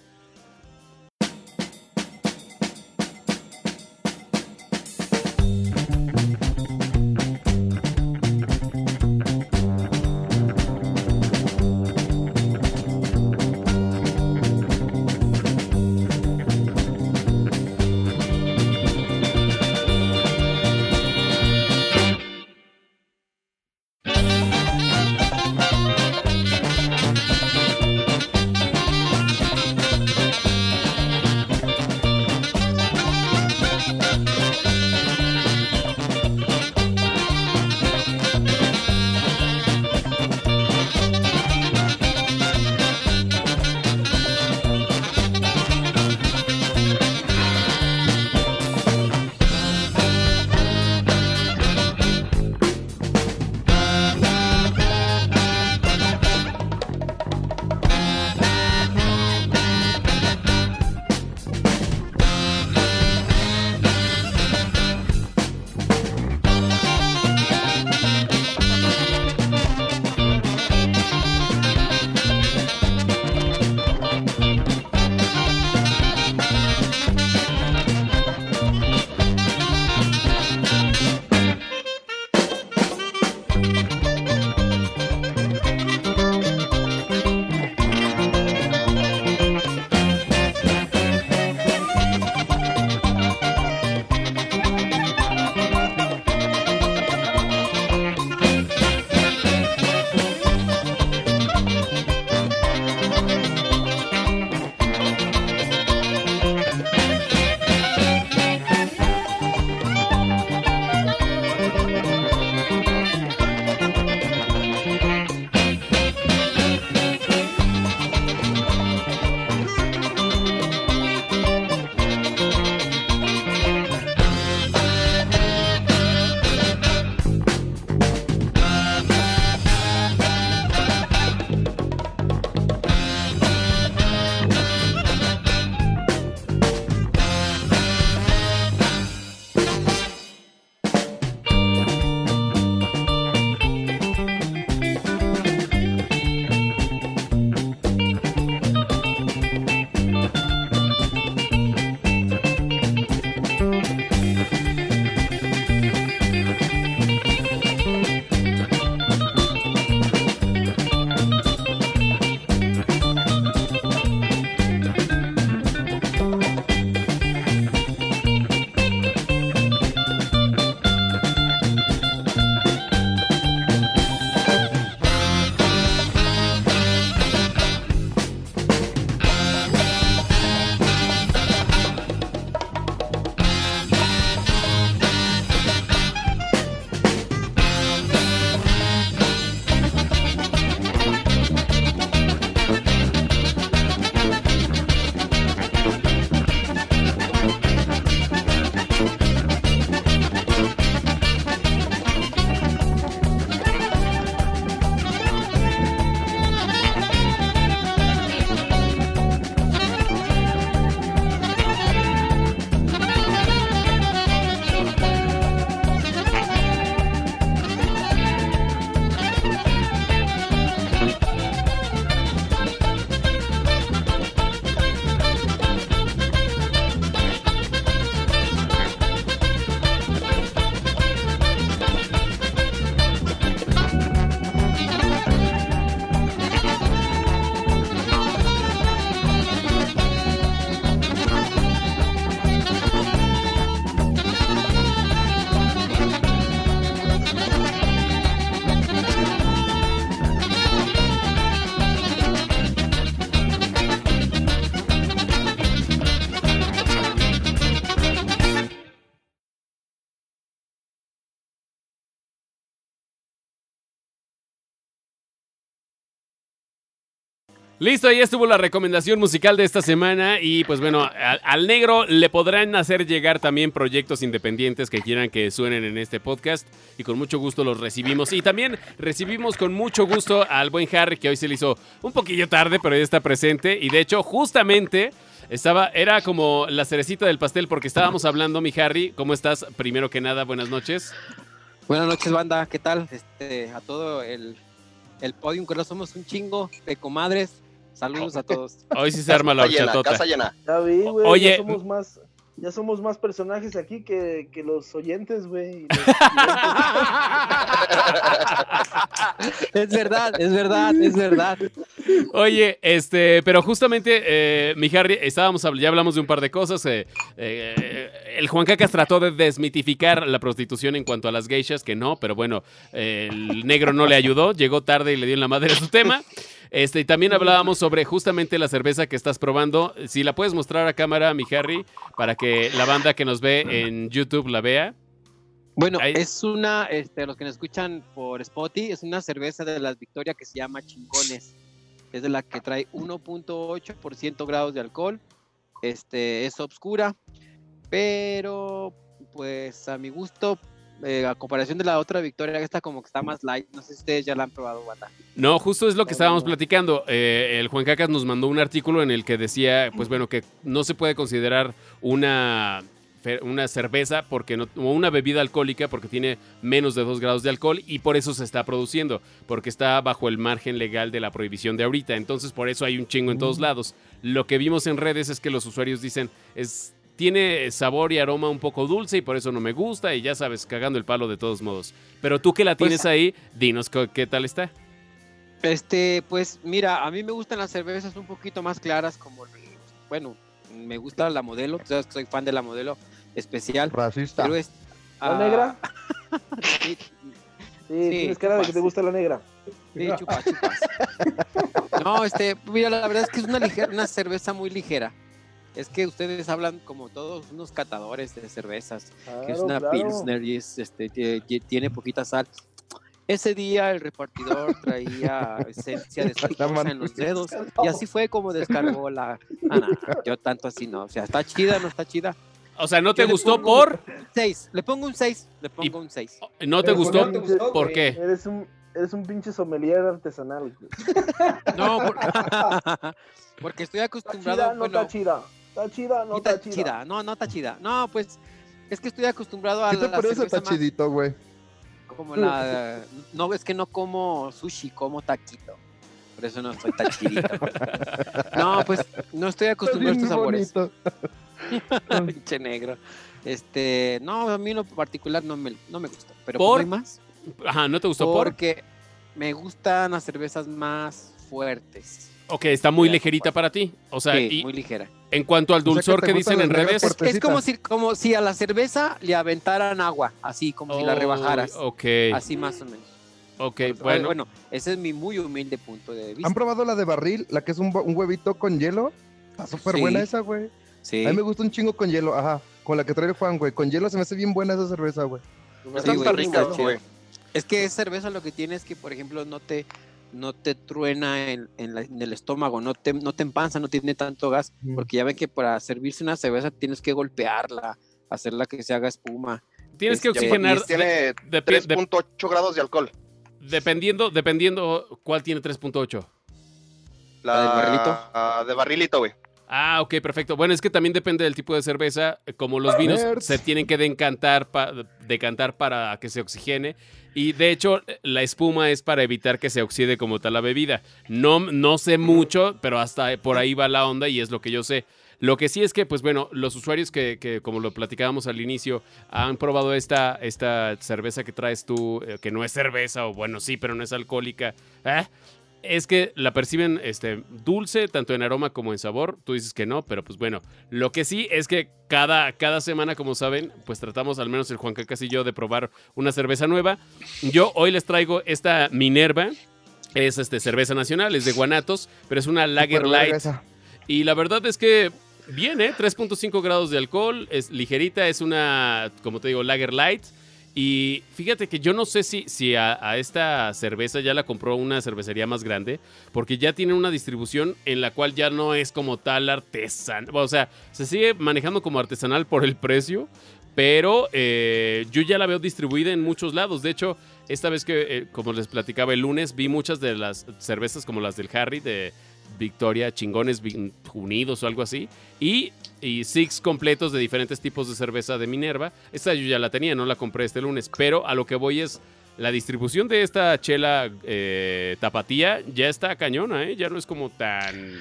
Listo, ahí estuvo la recomendación musical de esta semana y pues bueno, al, negro le podrán hacer llegar también proyectos independientes que quieran que suenen en este podcast y con mucho gusto los recibimos. Y también recibimos con mucho gusto al buen Harry que hoy se le hizo un poquillo tarde, pero ya está presente y de hecho justamente estaba, era como la cerecita del pastel porque estábamos hablando, mi Harry, ¿cómo estás? Primero que nada, buenas noches. Buenas noches, banda, ¿qué tal? Este, a todo el, el podium, que no somos un chingo de comadres. Saludos a todos. [LAUGHS] Hoy sí se arma la Casa llena, horchatota. casa llena. Ya vi, güey. Oye. Ya somos más, ya somos más personajes aquí que, que los oyentes, güey. [LAUGHS] es verdad, es verdad, es verdad. Oye, este, pero justamente, eh, mi Harry, estábamos, ya hablamos de un par de cosas. eh, eh, el Juan Cacas trató de desmitificar la prostitución en cuanto a las geishas, que no, pero bueno, eh, el negro no le ayudó, llegó tarde y le dio en la madre a su tema. Este, y también hablábamos sobre justamente la cerveza que estás probando. Si la puedes mostrar a cámara, mi Harry, para que la banda que nos ve en YouTube la vea. Bueno, Ahí- es una, este, los que nos escuchan por Spotify, es una cerveza de las Victoria que se llama Chingones. Es de la que trae 1.8% grados de alcohol. Este, es obscura, pero pues a mi gusto, eh, a comparación de la otra Victoria, esta como que está más light. No sé si ustedes ya la han probado, banda. No, justo es lo que estábamos platicando. Eh, el Juan Cacas nos mandó un artículo en el que decía, pues bueno, que no se puede considerar una, una cerveza porque no, o una bebida alcohólica porque tiene menos de 2 grados de alcohol y por eso se está produciendo, porque está bajo el margen legal de la prohibición de ahorita. Entonces, por eso hay un chingo en todos lados. Lo que vimos en redes es que los usuarios dicen, es tiene sabor y aroma un poco dulce y por eso no me gusta y ya sabes, cagando el palo de todos modos. Pero tú que la Pues- tienes ahí, dinos qué tal está. Este, pues mira, a mí me gustan las cervezas un poquito más claras, como, bueno, me gusta la modelo, tú sabes que soy fan de la modelo especial, Racista. pero es... ¿La ah, negra? [LAUGHS] sí, Sí, tienes cara de que te gusta la negra. sí, chupas, chupas. No, este, mira, la verdad es que es una, ligera, una cerveza muy ligera. Es que ustedes hablan como todos unos catadores de cervezas, que es Claro, una claro. Pilsner y es, este, tie- tie- tiene poquita sal. Ese día el repartidor [LAUGHS] traía esencia de esposa en los dedos [LAUGHS] y así fue como descargó la... Ah, no, yo tanto así no, o sea, está chida, no está chida. O sea, ¿no te gustó pongo- por? 6, le pongo un 6, le pongo un 6. ¿No te gustó? ¿por qué no te gustó, ¿Por güey? qué? Eres un, eres un pinche sommelier artesanal. güey. [LAUGHS] No, por- porque estoy Está acostumbrado... chida, no bueno, está chida. Está chida, no no está está chida. chida, no, no está chida. No, pues es que estoy acostumbrado a ¿Qué la, te la parece? Está más chidito, güey. como la... No, es que no como sushi, como taquito. Por eso no soy tan chidito. [LAUGHS] No, pues no estoy acostumbrado a Bien estos sabores. bonito. [LAUGHS] Pinche negro. Este, no, a mí en lo particular no me, no me gusta. Pero ¿Por? ¿por hay más? Ajá, ¿no te gustó por? Porque me gustan las cervezas más fuertes. Ok, está muy ligerita para ti. O sea, Sí, y muy ligera. en cuanto al sea, que dulzor que dicen en redes. Es, como si, como si a la cerveza le aventaran agua, así como si la Oh, rebajaras. Ok, Así más o menos. ok, Bueno, bueno. bueno, ese es mi muy humilde punto de vista. ¿Han probado la de barril? La que es un, huevito con hielo. Está súper Sí. buena esa, güey. Sí, A mí me gusta un chingo con hielo, ajá. Con la que trae el Juan, güey. Con hielo se me hace bien buena esa cerveza, güey. Está Sí, güey, rica, está chido. güey. es que esa cerveza lo que tiene es que, por ejemplo, no te, no te truena en, en la- en el estómago, no te, no te empanza, no tiene tanto gas, Mm. porque ya ven que para servirse una cerveza tienes que golpearla, hacerla que se haga espuma. Tienes que este, oxigenar. Y tiene de- de- de- 3.8 grados de alcohol. dependiendo, dependiendo cuál tiene 3.8. La, ¿La del barrilito? de barrilito, güey. Ah, ok, perfecto. Bueno, es que también depende del tipo de cerveza. Como los vinos se tienen que decantar, pa- decantar para que se oxigene. Y de hecho, la espuma es para evitar que se oxide como tal la bebida. No, no sé mucho, pero hasta por ahí va la onda y es lo que yo sé. Lo que sí es que, pues bueno, los usuarios que, que, como lo platicábamos al inicio, han probado esta, esta cerveza que traes tú, eh, que no es cerveza, o bueno, sí, pero no es alcohólica. ¿eh? Es que la perciben este, dulce, tanto en aroma como en sabor. Tú dices que no, pero pues bueno. Lo que sí es que cada, cada semana, como saben, pues tratamos, al menos el Juan Cacas y yo, de probar una cerveza nueva. Yo hoy les traigo esta Minerva. Es este, cerveza nacional, es de Guanatos, pero es una Lager Light. Y la verdad es que bien, ¿eh? 3.5 grados de alcohol, es ligerita, es una, como te digo, Lager Light. Y fíjate que yo no sé si, si a, esta cerveza ya la compró una cervecería más grande, porque ya tiene una distribución en la cual ya no es como tal artesanal. O sea, se sigue manejando como artesanal por el precio, pero eh, yo ya la veo distribuida en muchos lados. De hecho, esta vez que, eh, como les platicaba el lunes, vi muchas de las cervezas como las del Harry de Victoria, chingones unidos o algo así, y, y six completos de diferentes tipos de cerveza de Minerva. Esta yo ya la tenía, no la compré este lunes, pero a lo que voy es la distribución de esta chela eh, tapatía ya está cañona, ¿eh? ya no es como tan...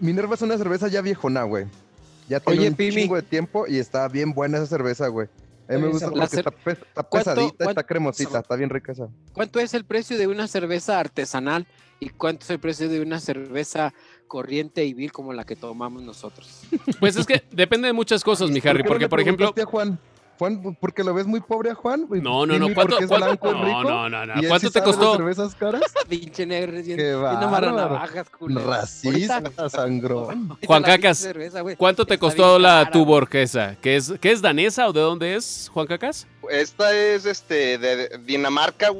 Minerva es una cerveza ya viejona, güey. Ya tiene Oye, un Pimi. chingo de tiempo y está bien buena esa cerveza, güey. A mí me gusta porque está, pe- está ¿Cuánto- pesadita, está cremosita, está bien rica esa. ¿Cuánto es el precio de una cerveza artesanal y cuánto es el precio de una cerveza corriente y vil como la que tomamos nosotros? [LAUGHS] Pues es que depende de muchas cosas, mi Harry, qué porque por ejemplo... Juan, Juan, porque lo ves muy pobre a Juan. No, no, no, ¿cuánto, cuánto- no, rico, no, no, no, ¿cuánto sí te costó? cervezas caras? [LAUGHS] Pinche negro, Qué culero. Racista, [LAUGHS] sangrón. Juan Cacas, cerveza, güey, ¿Cuánto te costó la cara, tu borquesa? ¿Que es, ¿Que es danesa o de dónde es, Juan Cacas? Esta es este de Dinamarca,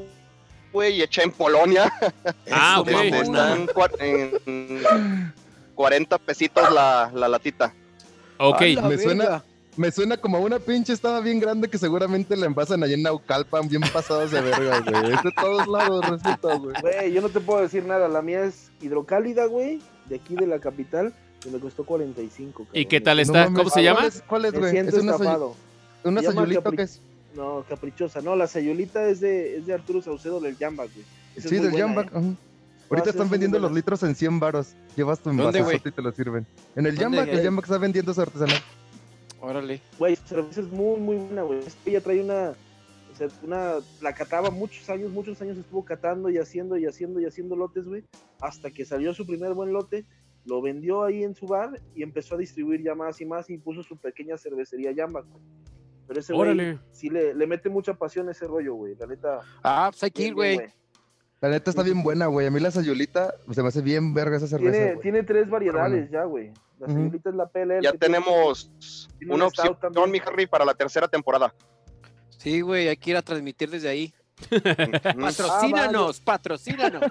güey, y hecha en Polonia. [LAUGHS] Ah, ok. Este, está en, cua- en 40 pesitos la, la latita. Ok, la me suena-. Me suena como a una pinche estaba bien grande que seguramente la envasan allá en Naucalpan, bien pasados de verga, güey. Es de todos lados, resulta, güey. Güey, yo no te puedo decir nada. La mía es hidrocálida, güey, de aquí de la capital, y me costó 45. ¿y cabrón. qué tal está? ¿Cómo se llama? ¿Cuál es, es, güey? siento ¿Es una, soy- una qué es? No, caprichosa. No, la sayulita es de, es de Arturo Saucedo del Jambak, güey. Esa Sí, del buena, Jambak. ¿eh? ajá. Ahorita están vendiendo los litros en 100 varos. Llevas tu envase y te lo sirven. En el ¿Dónde, Jambak, el güey? Jambak está vendiendo su artesanal. Órale. Güey, su cerveza es muy, muy buena, güey. Ella trae una, o sea, una, la cataba muchos años, muchos años estuvo catando y haciendo y haciendo y haciendo lotes, güey, hasta que salió su primer buen lote, lo vendió ahí en su bar y empezó a distribuir ya más y más y puso su pequeña cervecería Yamba, güey. Pero ese güey sí le, le mete mucha pasión a ese rollo, güey, la neta. Ah, pues hay que ir, güey. La neta está Sí, bien buena, güey. A mí la sayulita se me hace bien verga esa cerveza. Tiene, tiene tres variedades ya, güey. La sayulita es la PLL. Ya tenemos tiene una opción, también. mi Harry, para la tercera temporada. Sí, güey, hay que ir a transmitir desde ahí. Patrocínanos, patrocínanos.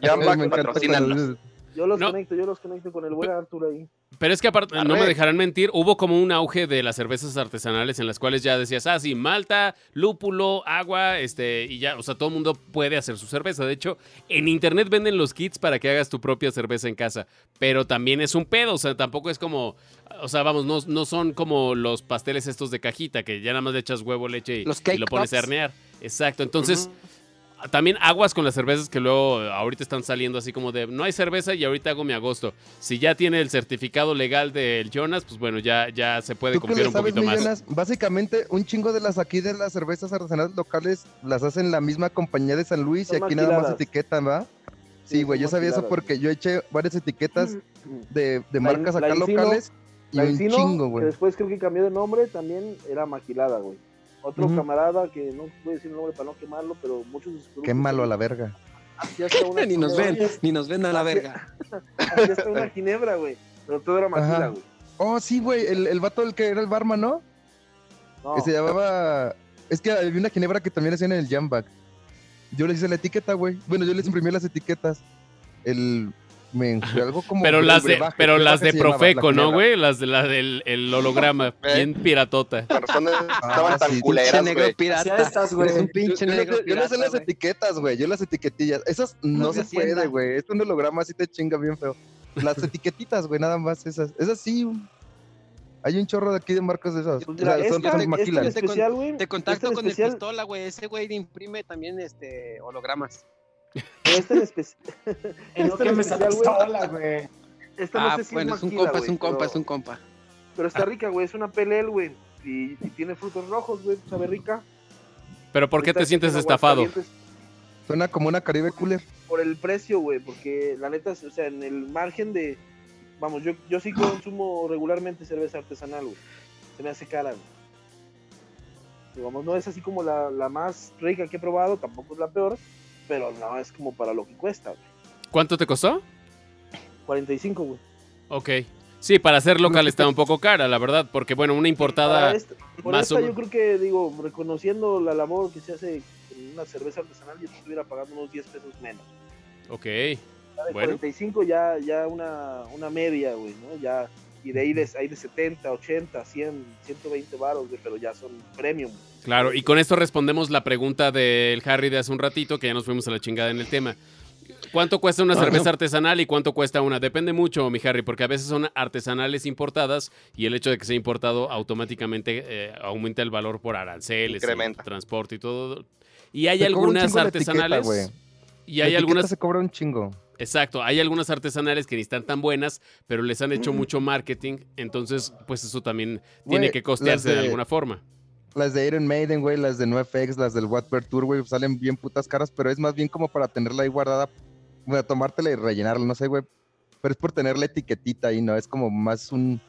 Jambak, [LAUGHS] Ay, me encanta patrocínanos. Yo los No. conecto, yo los conecto con el buen Arturo ahí. Pero es que aparte, no me dejarán mentir, hubo como un auge de las cervezas artesanales en las cuales ya decías, ah, sí, malta, lúpulo, agua, este, y ya, o sea, todo el mundo puede hacer su cerveza. De hecho, en internet venden los kits para que hagas tu propia cerveza en casa, pero también es un pedo, o sea, tampoco es como, o sea, vamos, no, no son como los pasteles estos de cajita, que ya nada más le echas huevo, leche y, Los y lo pones a pops. hornear. Exacto, entonces... También aguas con las cervezas que luego ahorita están saliendo así como de no hay cerveza y ahorita hago mi agosto. Si ya tiene el certificado legal del Jonas, pues bueno, ya, ya se puede ¿Tú qué confiar un sabes, poquito más. Básicamente, un chingo de las aquí de las cervezas artesanales locales las hacen la misma compañía de San Luis y aquí nada más etiquetan, ¿va? Sí, güey, yo sabía eso porque yo eché varias etiquetas de, de La marcas la acá Encino, locales y La un Encino, chingo, güey. después creo que cambió de nombre, también era maquilada, güey. Otro camarada que no voy a decir el nombre para no quemarlo, pero muchos de sus productos Qué malo a la verga. [LAUGHS] una ni nos ginebra, ven, ni nos ven a la verga. [LAUGHS] Hacía hasta una ginebra, güey. Pero todo era maquila, güey. Oh, sí, güey, el, el vato el que era el barman, ¿no? No, Que se llamaba... Es que había una ginebra que también hacían en el Jamback. Yo les hice la etiqueta, güey. Bueno, yo les imprimí las etiquetas. El... Me, algo como... Pero las de, brebaje, pero las de llamaba, Profeco, ¿no, güey? Las de la del el holograma, bien piratota. Con razón estaban Ah, tan sí, Pinche culeras, negro güey. pirata. Así estás, güey. Eres un Yo, pinche yo no negro sé- yo no sé pirata, las güey. etiquetas, güey. Yo las etiquetillas. Esas no No se puede, güey. Es un holograma así te chinga bien feo. Las etiquetitas, güey, nada más esas. Esas sí. Hay un chorro de aquí de marcas de esas. O mira, sea, son, esta, son te- esta maquilas. te con- contacto esta en con el pistola, güey. Ese güey imprime también este hologramas. Esta en [LAUGHS] no esta en quemes esa especial, güey. pistola, güey. Esta no Ah, sé si bueno, es es un compa, es un compa, pero- es un compa. Pero está rica, güey. Es una PLL, güey. Y, y tiene frutos rojos, güey. Sabe rica. Pero ¿por qué Está te sientes en estafado? Suena como una Caribe Cooler. Por el precio, güey. Porque la neta, o sea, en el margen de. Vamos, yo, yo sí consumo regularmente cerveza artesanal, güey. Se me hace cara, güey. Digamos, no es así como la, la más rica que he probado, tampoco es la peor, pero no es como para lo que cuesta, güey. ¿Cuánto te costó? 45, güey. Ok. Sí, para ser local está un poco cara, la verdad, porque bueno, una importada... Esta- por más esta yo creo que, digo, reconociendo la labor que se hace en una cerveza artesanal, yo estuviera pagando unos 10 pesos menos. Ok. Ya de Bueno. 45 ya, ya una, una media, güey, ¿no? Ya, y de ahí de, hay de 70, 80, 100, 120 baros, güey, pero ya son premium. Claro, y con esto respondemos la pregunta del Harry de hace un ratito, que ya nos fuimos a la chingada en el tema. ¿Cuánto cuesta una cerveza artesanal y cuánto cuesta una? Depende mucho, mi Harry, porque a veces son artesanales importadas y el hecho de que sea importado automáticamente eh, aumenta el valor por aranceles, y transporte y todo. Y hay Te cobra un algunas artesanales. y hay algunas se cobra un chingo. Exacto, hay algunas artesanales que ni están tan buenas, pero les han hecho mucho marketing, entonces pues eso también tiene que costearse de... de- alguna forma. Las de Iron Maiden, güey, las de NoFX, las del Wattpad Tour, güey, salen bien putas caras, pero es más bien como para tenerla ahí guardada, bueno, tomártela y rellenarla, no sé, güey. Pero es por tener la etiquetita ahí, ¿no? Es como más un,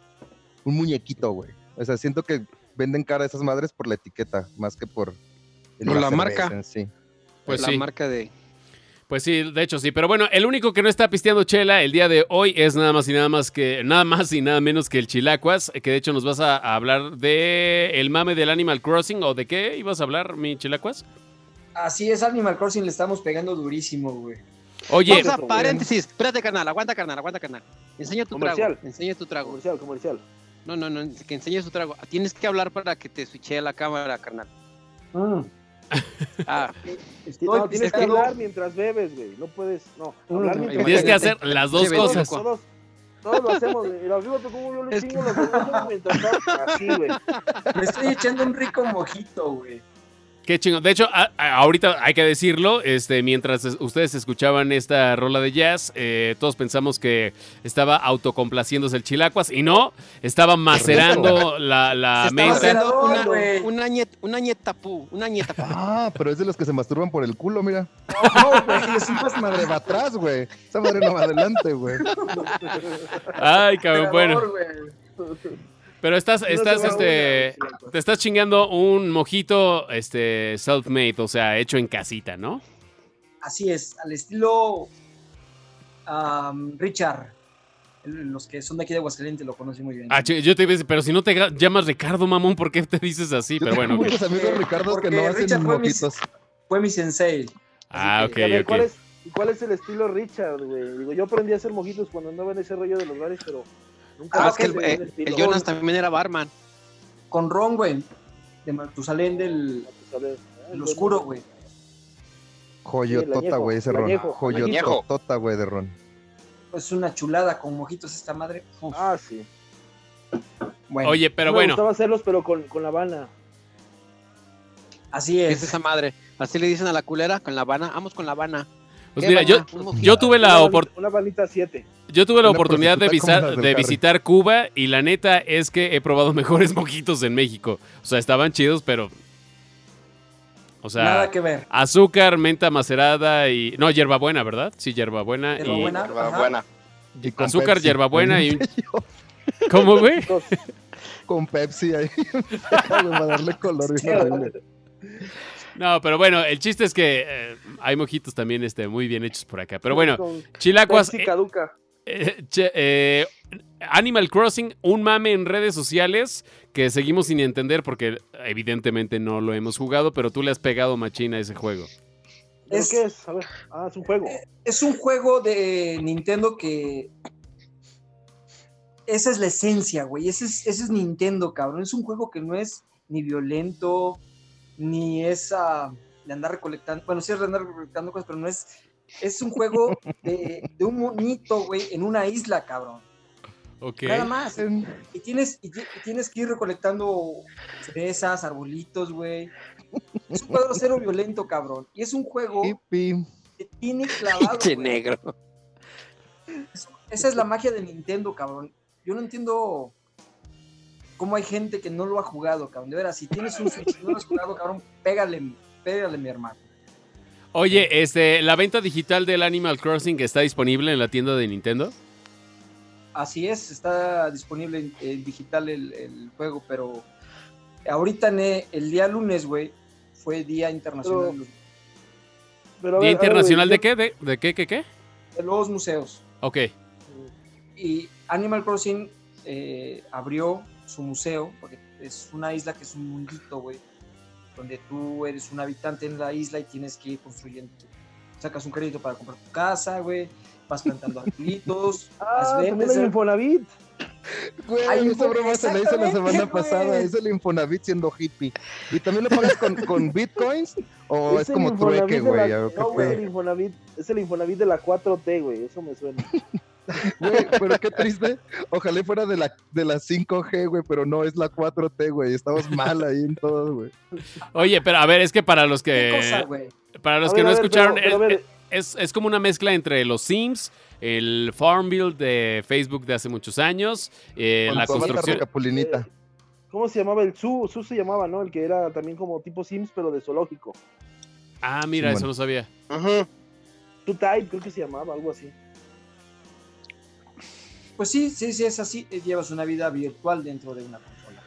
un muñequito, güey. O sea, siento que venden cara esas madres por la etiqueta, más que por... Por la marca. en sí. Pues la sí. marca de. Pues sí, de hecho sí, pero bueno, el único que no está pisteando chela el día de hoy es nada más y nada más que nada más y nada menos que el Chilacuas, que de hecho nos vas a, a hablar de el mame del Animal Crossing o de qué ibas a hablar, mi Chilacuas. Así es, Animal Crossing le estamos pegando durísimo, güey. Oye, Pausa, paréntesis. Espérate, carnal. Aguanta, carnal. Aguanta, carnal. Enseña tu Comercial. trago. Enseña tu trago. Comercial, comercial. No, no, no. Que enseñes tu trago. Tienes que hablar para que te switche la cámara, carnal. [LAUGHS] Ah, No, tienes que hablar mientras bebes, güey. No puedes, no. Hablar mientras tienes que bebes. hacer las dos cosas. Todos, todos lo hacemos, güey. Yo chingo los mientras [LAUGHS] así, güey. Me estoy echando un rico mojito, güey. Qué chingo. De hecho, a- a- ahorita hay que decirlo, este, mientras es- ustedes escuchaban esta rola de jazz, eh, todos pensamos que estaba autocomplaciéndose el Chilacuas y no, estaba macerando [LAUGHS] la, la se estaba menta. haciendo una, güey. una, ñet, una ñetapú. Una ñetapú. Ah, pero es de los que se masturban por el culo, mira. [LAUGHS] No, güey, [LAUGHS] es un Esa madre va atrás, güey. Esa madre no va adelante, güey. Ay, cabrón, bueno. güey. Pero estás, No estás, este, te estás chingando un mojito, este, self-made, o sea, hecho en casita, ¿no? Así es, al estilo am, Richard. Los que son de aquí de Aguascalientes lo conocen muy bien. Ah, yo te iba a decir, pero si no te llamas Ricardo, mamón, ¿por qué te dices así? Pero bueno. Muchos amigos Ricardo que Porque no hacen Richard fue mis- mojitos. Fue mi sensei. Ah, ok, ver, ok. ¿cuál es, ¿y cuál es el estilo Richard, güey? Digo, yo aprendí a hacer mojitos cuando andaba en ese rollo de los bares, pero nunca Ah, es que el, eh, el estilo. el Jonas también era barman. Con ron, güey. De Matusalén del el oscuro, güey. Joyotota, güey, ese ron. Joyotota, güey, de ron. Es una chulada con mojitos esta madre. Uf, Ah, sí. bueno, Oye, pero me bueno, gustaba hacerlos, pero con, con la Habana. así ¿Qué es. es esa madre? Así le dicen a la culera con la Habana. Vamos con la Habana. Pues ¿Qué mira, yo, tuve la una, opor- banita, una banita 7. yo tuve la Una oportunidad de, visar- de visitar Cuba y la neta es que he probado [LAUGHS] mejores mojitos en México. O sea, estaban chidos, pero... O sea, Nada que ver. azúcar, menta macerada y... No, hierbabuena, ¿verdad? Sí, hierbabuena. y... Hierbabuena. Hierba Ajá. buena. Y con Azúcar, Pepsi. hierbabuena y [LAUGHS] ¿Cómo, güey? Con Pepsi ahí. [LAUGHS] Para darle color. No, pero bueno, el chiste es que eh, hay mojitos también este, muy bien hechos por acá. Pero bueno, Con Chilacuas, eh, caduca. eh, eh, Animal Crossing, un mame en redes sociales que seguimos sin entender porque evidentemente no lo hemos jugado, pero tú le has pegado machina a ese juego. ¿Pero es- qué es? A ver. Ah, es un juego. Es un juego de Nintendo que. Esa es la esencia, güey. Ese es, ese es Nintendo, cabrón. Es un juego que no es ni violento, ni es ah, de andar recolectando. Bueno, sí es de andar recolectando cosas, pero no es. Es un juego [LAUGHS] de, de un monito, güey, en una isla, cabrón. Ok. Nada más. Y tienes, y, ti- y tienes que ir recolectando cerezas, arbolitos, güey. Es un juego cero violento, cabrón. Y es un juego Hippie. que tiene clavado. Che güey. negro. Esa es la magia de Nintendo, cabrón. Yo no entiendo cómo hay gente que no lo ha jugado, cabrón. De veras, si tienes un Switch y no lo has jugado, cabrón, pégale, pégale, mi hermano. Oye, este, la venta digital del Animal Crossing está disponible en la tienda de Nintendo. Así es, está disponible en, en digital el, el juego, pero ahorita en e- el día lunes, güey, fue Día Internacional Pero ¿Día ver, a ver, Internacional de qué? ¿De, de qué, qué, qué? de los museos. Ok. Y Animal Crossing eh, abrió su museo, porque es una isla que es un mundito, güey, donde tú eres un habitante en la isla y tienes que ir construyendo. Sacas un crédito para comprar tu casa, güey, vas plantando [LAUGHS] arbolitos, Ah, hay eh, Infonavit. Güey, Ay, esa broma se la hice la semana pasada. Es el Infonavit siendo hippie. ¿Y también lo pagas con, con bitcoins? ¿O es, como Infonavit trueque, güey? la- ¿O qué No, güey, el Infonavit, es el Infonavit de la 4T, güey, eso me suena. [LAUGHS] Güey, pero qué triste. Ojalá fuera de la, de la 5G, güey, pero no, es la 4T, güey. Estamos mal ahí en todo, güey. Oye, pero a ver, es que para los ¿Qué cosa, que para los A que ver, no ver, escucharon, pero- pero a es, es- es como una mezcla entre los Sims, el Farmville de Facebook de hace muchos años, eh, la construcción. Capulinita. Eh, ¿Cómo se llamaba el Su? Su se llamaba, ¿no? El que era también como tipo Sims, pero de zoológico. Ah, mira, eso no sabía. Ujú. Two Type, creo que se llamaba, algo así. Pues sí, sí, sí, es así. eh, Llevas una vida virtual dentro de una consola.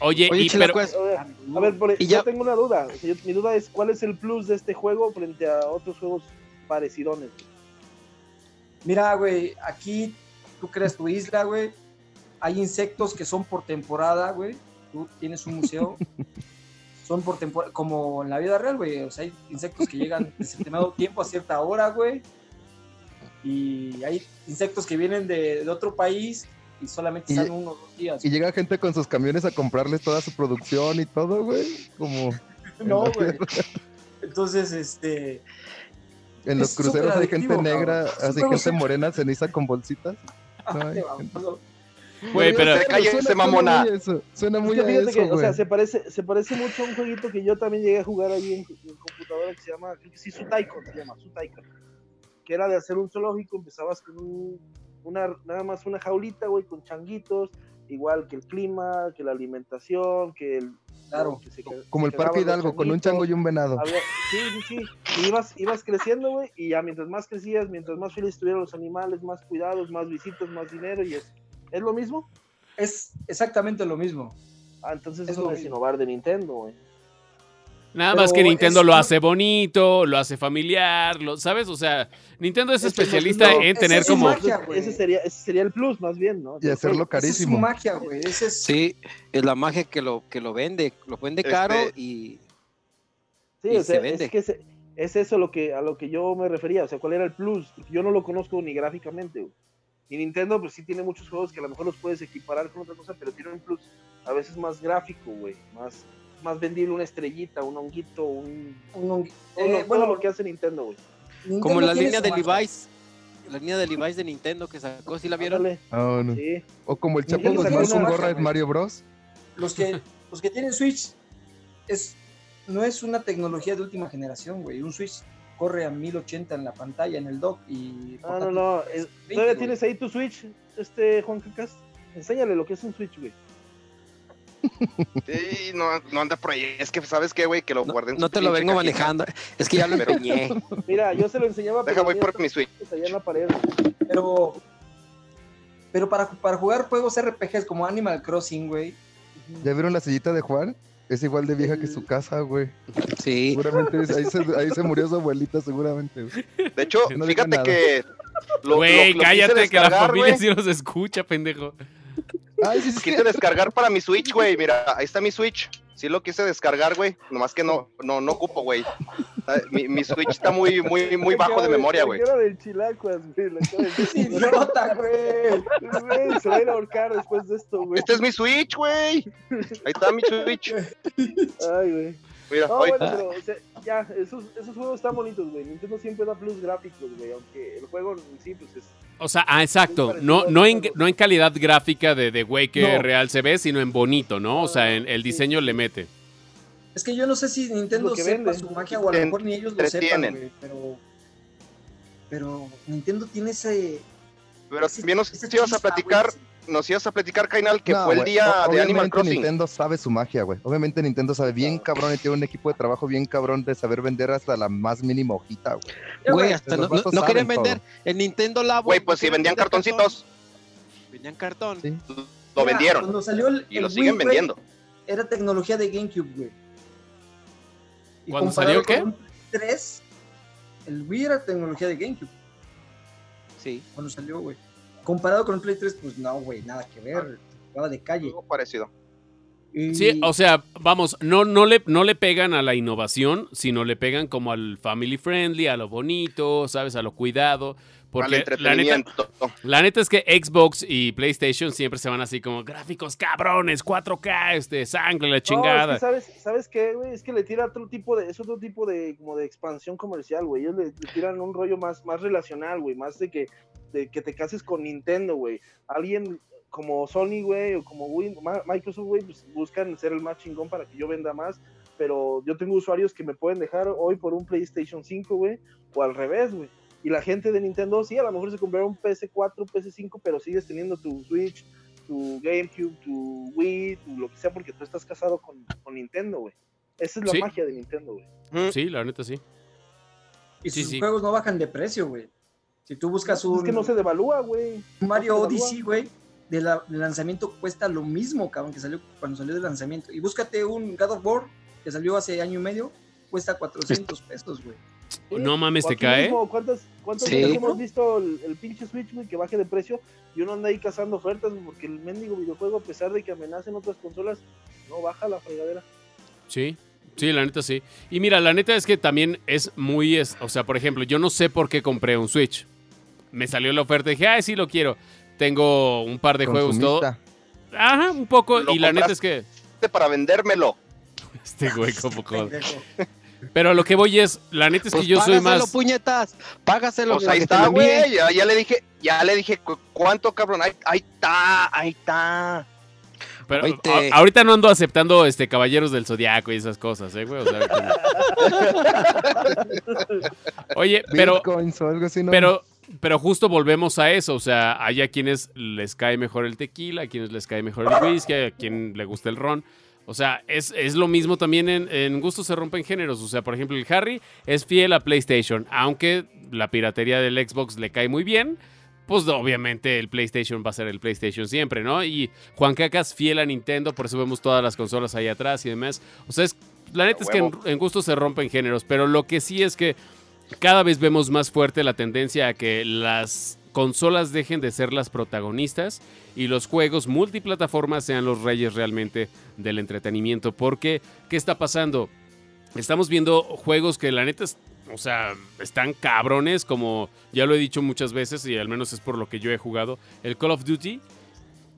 Oye, Oye, y pero, pues, A ver, a ver, por- Y yo ya- tengo una duda. O sea, yo- mi duda es, ¿cuál es el plus de este juego frente a otros juegos parecidones? Mira, güey, aquí tú creas tu isla, güey. Hay insectos que son por temporada, güey. Tú tienes un museo. [LAUGHS] son por temporada, como en la vida real, güey. O sea, hay insectos que llegan en determinado tiempo a cierta hora, güey. Y hay insectos que vienen de, de otro país y solamente están unos dos días. Y llega gente con sus camiones a comprarles toda su producción y todo, güey. Como [LAUGHS] No, güey. Entonces, este. en los Es cruceros hay gente negra, cabrón. Así gente morena, ceniza con bolsitas. [LAUGHS] Güey, pero- suena- Cállese, mamona. Suena Es muy que a eso, que, o sea, se parece, se parece mucho a un jueguito que yo también llegué a jugar ahí en, en computadora que se llama, creo que sí, Sutaikon se llama, Sutaikon. Que era de hacer un zoológico, empezabas con un- una, nada más una jaulita, güey, con changuitos, igual que el clima, que la alimentación, que el... Claro. que se- Como el Parque Hidalgo, con un chango y un venado. Había- sí, sí, sí. Y ibas, ibas creciendo, güey, y ya mientras más crecías, mientras más felices estuvieran los animales, más cuidados, más visitas, más dinero, y es, ¿es lo mismo? Es exactamente lo mismo. Ah, entonces Es eso lo es innovar de Nintendo, güey. Nada pero más que Nintendo es- lo hace bonito, lo hace familiar, lo, ¿sabes? O sea, Nintendo es especialista no, en tener es como... magia, güey. ese sería, ese sería el plus, más bien, ¿no? Y hacerlo. Esa es su carísimo. magia, güey. Sí, es la magia que lo, que lo vende, lo vende Este- caro y Sí, y o sea, se vende. es que es eso lo que, a lo que yo me refería, o sea, ¿cuál era el plus? Yo no lo conozco ni gráficamente, güey. Y Nintendo, pues sí tiene muchos juegos que a lo mejor los puedes equiparar con otra cosa, pero tiene un plus a veces más gráfico, güey. Más, más vendible una estrellita, un honguito, un... un Eh, bueno, lo que hace Nintendo, güey. Como la línea de. Levi's, la línea de Levi's de Nintendo que sacó, ¿sí la vieron? Ah, no. sí. O como el Chapo Guzmán con una gorra de. Mario Bros. Los que, los que tienen Switch es, no es una tecnología de última generación, güey. Un Switch corre a 1080 en la pantalla, en el dock y... No, no, no. es- ¿Todavía güey. tienes ahí tu Switch, este Juan Cacas? Enséñale lo que es un Switch, güey. Sí, no, no anda por ahí. Es que, ¿sabes qué, güey? Que lo No, guardé en no te lo vengo cajita. manejando, es que ya lo Pero- empeñé. Mira, yo se lo enseñaba, Deja, pero voy por mi Switch. allá en la pared. Pero, pero para, para jugar juegos RPGs como Animal Crossing, güey, ¿Ya vieron la sillita de Juan? Es igual de vieja que su casa, güey. Sí, Seguramente es- ahí, se, ahí se murió su abuelita, seguramente. güey. De hecho, No fíjate que. lo- lo- Güey, lo quise cállate que la familia güey. sí los escucha, pendejo. Ay, sí, sí, Quise descargar para mi Switch, güey. Mira, ahí está mi Switch. Sí lo quise descargar, güey. Nomás que no, no, no ocupo, güey. Mi, mi Switch está muy, muy, muy bajo de memoria, güey. Era del Chilacuas, güey. [LAUGHS] idiota, güey. Güey, Se va a ir a ahorcar después de esto, güey. Este es mi Switch, güey. Ahí está mi Switch. Ay, güey. Mira, No, bueno, pero o sea, ya, esos, esos juegos están bonitos, güey. Nintendo siempre da plus gráficos, güey. Aunque el juego en sí, pues es. O sea, ah, exacto. No, no, en, no en calidad gráfica de, de güey que No. real se ve, sino en bonito, ¿no? O sea, en el Sí. diseño le mete. Es que yo no sé si Nintendo sepa vende. su magia o a lo mejor ni ellos lo sepan, güey, pero... Pero Nintendo tiene ese... Pero ese- también nos esa ibas a platicar, güey. Nos ibas a platicar, Kainal, que No, fue el día o- de Animal obviamente Crossing. Nintendo sabe su magia, güey. Obviamente Nintendo sabe bien cabrón y tiene un equipo de trabajo bien cabrón de saber vender hasta la más mínima hojita, güey. Güey, hasta no, saben vender el Nintendo Labo. Güey, pues si vendían cartón. cartoncitos, Vendían cartón. Sí. lo mira, vendieron. Cuando salió el, Y el lo Wii, siguen vendiendo. Era tecnología de GameCube, güey. ¿Cuándo salió qué? con un 3, el Wii era tecnología de GameCube Sí. cuando salió, güey. Comparado con el Play 3, pues no, güey, nada que ver. Jugaba de calle. Algo parecido. Y- Sí, o sea, vamos, no, no, le, no le pegan a la innovación, sino le pegan como al family friendly, a lo bonito, ¿sabes? A lo cuidado. Porque la neta, entretenimiento. la neta es que Xbox y PlayStation siempre se van así como gráficos cabrones, 4K, este, sangre, la No, es chingada. que sabes, ¿sabes qué, güey? Es que le tira otro tipo de, es otro tipo de, como de expansión comercial, güey. Ellos le, le tiran un rollo más, más relacional, güey, más de que, de que te cases con Nintendo, güey. Alguien como Sony, güey, o como Win- Microsoft, güey, pues buscan ser el más chingón para que yo venda más. Pero yo tengo usuarios que me pueden dejar hoy por un PlayStation 5, güey, o al revés, güey. Y la gente de Nintendo, sí, a lo mejor se compraron un PS4, PS5, pero sigues teniendo tu Switch, tu GameCube, tu Wii, tu lo que sea, porque tú estás casado con, con Nintendo, güey. Esa es la Sí. magia de Nintendo, güey. Sí, la neta sí. y sí, sus sí. juegos no bajan de precio, güey. Si tú buscas un Es que no se devalúa, güey. Mario no. Odyssey, güey, de, la- de lanzamiento cuesta lo mismo, cabrón, que salió cuando salió de lanzamiento. Y búscate un God of War que salió hace año y medio, cuesta 400 pesos, güey. No mames, ¿te cae? mismo, ¿Cuántas, cuántas Sí. veces hemos visto el, el pinche Switch, güey, que baje de precio y uno anda ahí cazando ofertas güey, porque el mendigo videojuego, a pesar de que amenacen otras consolas, no baja la fregadera. Sí, sí, la neta sí. Y mira, la neta es que también es muy, es- o sea, por ejemplo, yo no sé por qué compré un Switch. Me salió la oferta y dije, ay, sí lo quiero. Tengo un par de juegos, todo. Ajá, un poco. Lo y la neta es que. Para vendérmelo. [LAUGHS] Este güey, como. Pero lo que voy es, la neta es que Pues yo soy págaselo, más. puñetas. Págaselo. Pues ahí está, güey. Ya, ya le dije, ya le dije cu- cuánto, cabrón. Ahí, ahí está, ahí está. Pero a- ahorita no ando aceptando este caballeros del zodiaco y esas cosas, ¿eh, güey? O sea, [LAUGHS] Oye, pero. Bitcoins o algo así, ¿no? Pero, pero justo volvemos a eso. O sea, hay a quienes les cae mejor el tequila, a quienes les cae mejor el whisky, a quien le gusta el ron. O sea, es, es lo mismo también en, en gustos se rompen géneros. O sea, por ejemplo, el Harry es fiel a PlayStation, aunque la piratería del Xbox le cae muy bien. Pues obviamente el PlayStation va a ser el PlayStation siempre, ¿no? Y Juan Cacas fiel a Nintendo, por eso vemos todas las consolas ahí atrás y demás. O sea, es, la neta es que en, en gustos se rompen géneros, pero lo que sí es que cada vez vemos más fuerte la tendencia a que las consolas dejen de ser las protagonistas y los juegos multiplataformas sean los reyes realmente del entretenimiento. Porque, ¿qué está pasando? Estamos viendo juegos que la neta, o sea, están cabrones, como ya lo he dicho muchas veces y al menos es por lo que yo he jugado. El Call of Duty,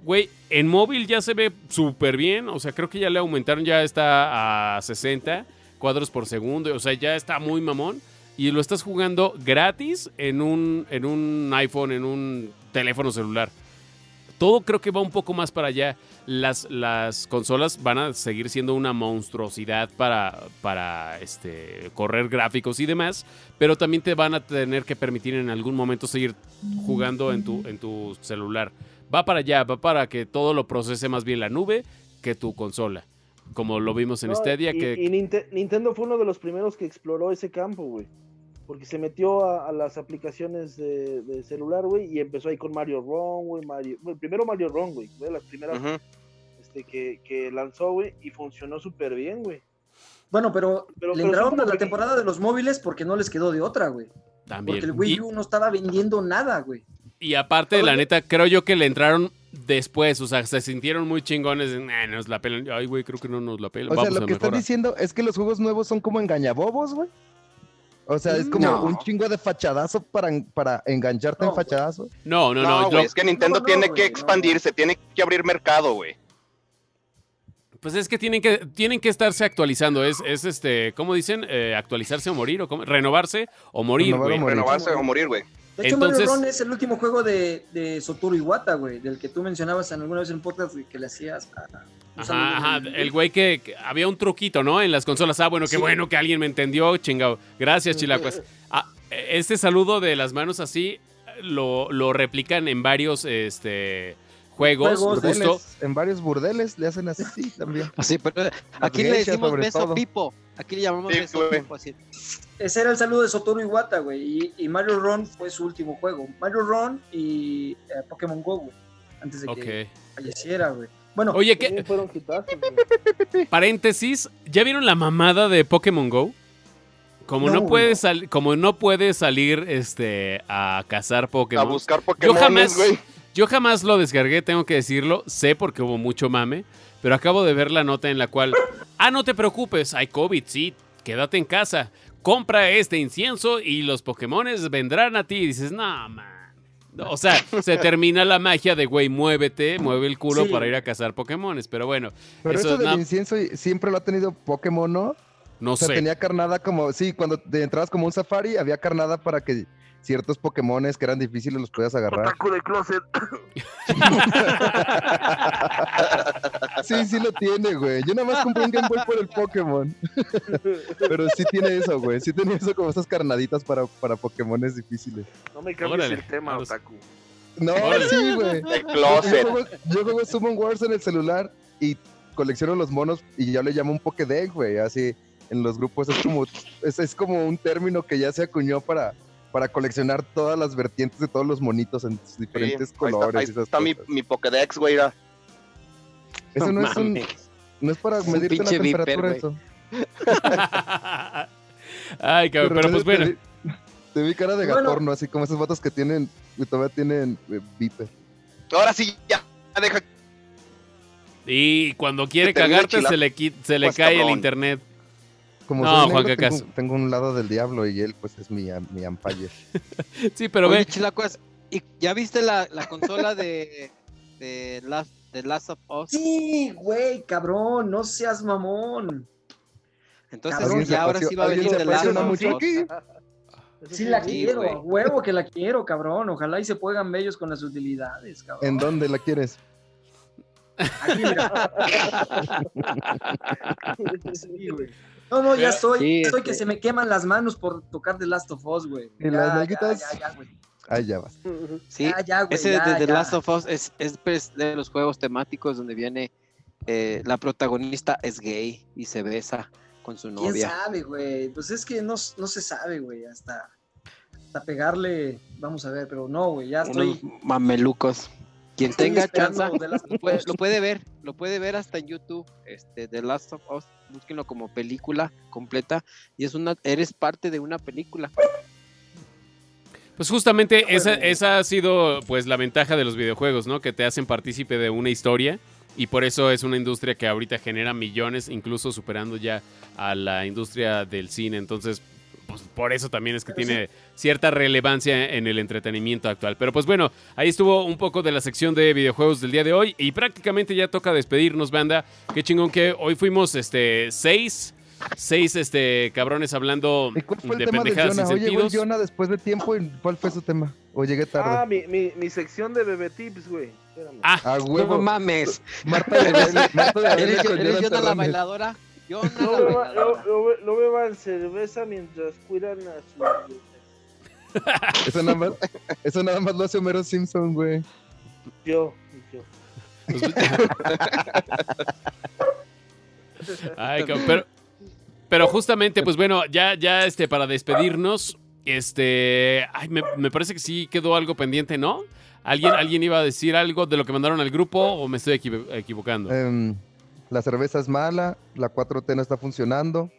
güey, en móvil ya se ve súper bien, o sea, creo que ya le aumentaron, ya está a 60 cuadros por segundo, o sea, ya está muy mamón. Y lo estás jugando gratis en un, en un iPhone, en un teléfono celular. Todo creo que va un poco más para allá. Las, las consolas van a seguir siendo una monstruosidad para, para este, correr gráficos y demás, pero también te van a tener que permitir en algún momento seguir jugando en tu, en tu celular. Va para allá, va para que todo lo procese más bien la nube que tu consola. Como lo vimos en No, Stadia, y, que y Ninte- Nintendo fue uno de los primeros que exploró ese campo, güey. Porque se metió a, a las aplicaciones de, de celular, güey, y empezó ahí con Mario Ron, güey, Mario... bueno, primero Mario Ron, güey, fue de las primeras este, que, que lanzó, güey, y funcionó súper bien, güey. Bueno, pero, Pero- le entraron a la que- temporada de los móviles porque no les quedó de otra, güey. también. Porque el Wii Y- U no estaba vendiendo nada, güey. Y aparte, la neta, creo yo que le entraron después. O sea, se sintieron muy chingones. "Nah, nos la pelan. Ay, güey, creo que no nos la pelan. O sea, Vamos lo que estás mejorar". diciendo es que los juegos nuevos son como engañabobos, güey. O sea, es como No. un chingo de fachadazo para, para engancharte No, en fachadazo. No, no, No, no. lo- es que Nintendo No, no, tiene que no. expandirse, tiene que abrir mercado, güey. Pues es que tienen que, tienen que estarse actualizando. Es, es este, ¿cómo dicen? Eh, actualizarse o morir, o cómo? renovarse o morir, güey. Renovarse o morir, güey. De hecho, Entonces- Mario Ron es el último juego de, de Satoru Iwata, güey, del que tú mencionabas en alguna vez en el podcast que le hacías a... Ajá, ajá. El güey que, que había un truquito, ¿no? En las consolas. Ah, bueno, qué Sí. bueno que alguien me entendió, chingado. Gracias, chilacuas. Ah, este saludo de las manos así lo, lo replican en varios este, juegos. Juegos, justo. Burdeles, en varios burdeles le hacen así sí, también. Así, pero aquí le decimos beso todo. pipo. Aquí le llamamos Sí, beso güey. pipo. Así. Ese era el saludo de Satoru Iwata, güey, y, y Mario Ron fue su último juego. Mario Ron y eh, Pokémon Go, güey, antes de que falleciera, güey. Bueno, Oye, ¿qué? fueron. [LAUGHS] Paréntesis. ¿Ya vieron la mamada de Pokémon Go? Como no, No, puede como no puede salir este a cazar A Pokémon. buscar Pokémon, jamás- güey. Yo jamás lo descargué, tengo que decirlo. Sé porque hubo mucho mame. Pero acabo de ver la nota en la cual. Ah, no te preocupes, hay COVID, sí. Quédate en casa. Compra este incienso y los Pokémones vendrán a ti. Y dices, no, man. O sea, se [LAUGHS] termina la magia de, güey, muévete, mueve el culo Sí. para ir a cazar Pokémones. Pero bueno, Pero eso eso del incienso siempre lo ha tenido Pokémon, ¿no? no O sea, sé. tenía carnada como, sí, cuando te entrabas como un safari, había carnada para que ciertos Pokémones que eran difíciles los podías agarrar. Otaku de closet. [LAUGHS] Sí, sí lo tiene, güey. Yo nada más compré un Game Boy por el Pokémon. [LAUGHS] Pero sí tiene eso, güey. Sí tiene eso como esas carnaditas para, para Pokémones difíciles. No me cambies Órale, el tema, vamos. Otaku. No, Órale. sí, güey. De Yo closet. juego, yo juego Summon Wars en el celular y colecciono los monos y yo le llamo un Pokédex, güey. Así en los grupos es como, es, es como un término que ya se acuñó para, para coleccionar todas las vertientes de todos los monitos en sus Sí, diferentes ahí colores. está, ahí y está mi, mi Pokédex, güey. Eso no, es un, no es para Es un medirte la viper, temperatura güey. eso. [LAUGHS] Ay, cabrón, pero pues bueno. [LAUGHS] Te vi cara de Bueno. gatorno, así como esos vatos que tienen, que todavía tienen eh, viper. Ahora sí, ya. Deja. Y cuando quiere cagarte se le, se le Pues, cae el internet. Como No, soy Juan negro, tengo, tengo un lado del diablo y él pues es mi, mi ampalle. [LAUGHS] Sí, pero Oye, ve. Chilacuas, ¿y ¿ya viste la, la consola de, de, Last, de Last of Us? Sí, güey, cabrón, no seas mamón. Entonces, Cabrón, ya ahora sí va a ¿alguien venir se The Last of Us. Sí la sí, quiero, huevo que la quiero, cabrón. Ojalá y se pongan bellos con las utilidades, cabrón. ¿En dónde la quieres? Aquí, mira. [LAUGHS] Sí, güey. No, no, ya estoy. Sí, estoy que este- se me queman las manos por tocar The Last of Us, güey. ¿Y Ya, las nalguitas? Ya, ya, güey. Ahí ya vas. Sí, Ya, ya, güey. ese ya, de The ya. Last of Us es, es pues, de los juegos temáticos donde viene eh, la protagonista es gay y se besa con su ¿Quién novia. sabe, güey? Pues es que no, no se sabe, güey. Hasta, hasta pegarle, vamos a ver, pero no, güey. Ya estoy. Unos mamelucos. Quien estoy tenga chance lo puede ver, lo puede ver hasta en YouTube, este, The Last of Us, búsquenlo como película completa y es una, eres parte de una película. Pues justamente esa, esa ha sido pues la ventaja de los videojuegos, ¿no? Que te hacen partícipe de una historia y por eso es una industria que ahorita genera millones, incluso superando ya a la industria del cine. Entonces, pues por eso también es que Pero tiene cierta relevancia en el entretenimiento actual. Pero pues bueno, ahí estuvo un poco de la sección de videojuegos del día de hoy y prácticamente ya toca despedirnos, banda. Qué chingón que hoy fuimos este seis, seis este cabrones hablando ¿Y cuál fue el de tema de pendejadas sin Jonah? Oye, güey, sentidos. Jonah después de tiempo, ¿y ¿cuál fue su tema? ¿O llegué Ah, tarde? mi, mi, mi sección de bebé tips, güey. Espérame. Ah, A No huevo. mames, Marta de Marta [LAUGHS] de eres, eres Jonah la bailadora. Yona [LAUGHS] No, no, bailadora. no be- no beban cerveza mientras cuidan a sus [LAUGHS] Eso nada más, eso nada más lo hace Homero Simpson, güey. Yo, yo. [LAUGHS] Ay, pero, pero justamente, pues bueno, ya, ya este, para despedirnos, este, ay, me, me parece que sí quedó algo pendiente, ¿no? ¿Alguien, ¿Alguien iba a decir algo de lo que mandaron al grupo o me estoy equivo- equivocando? Em, la cerveza es mala, la 4T no está funcionando,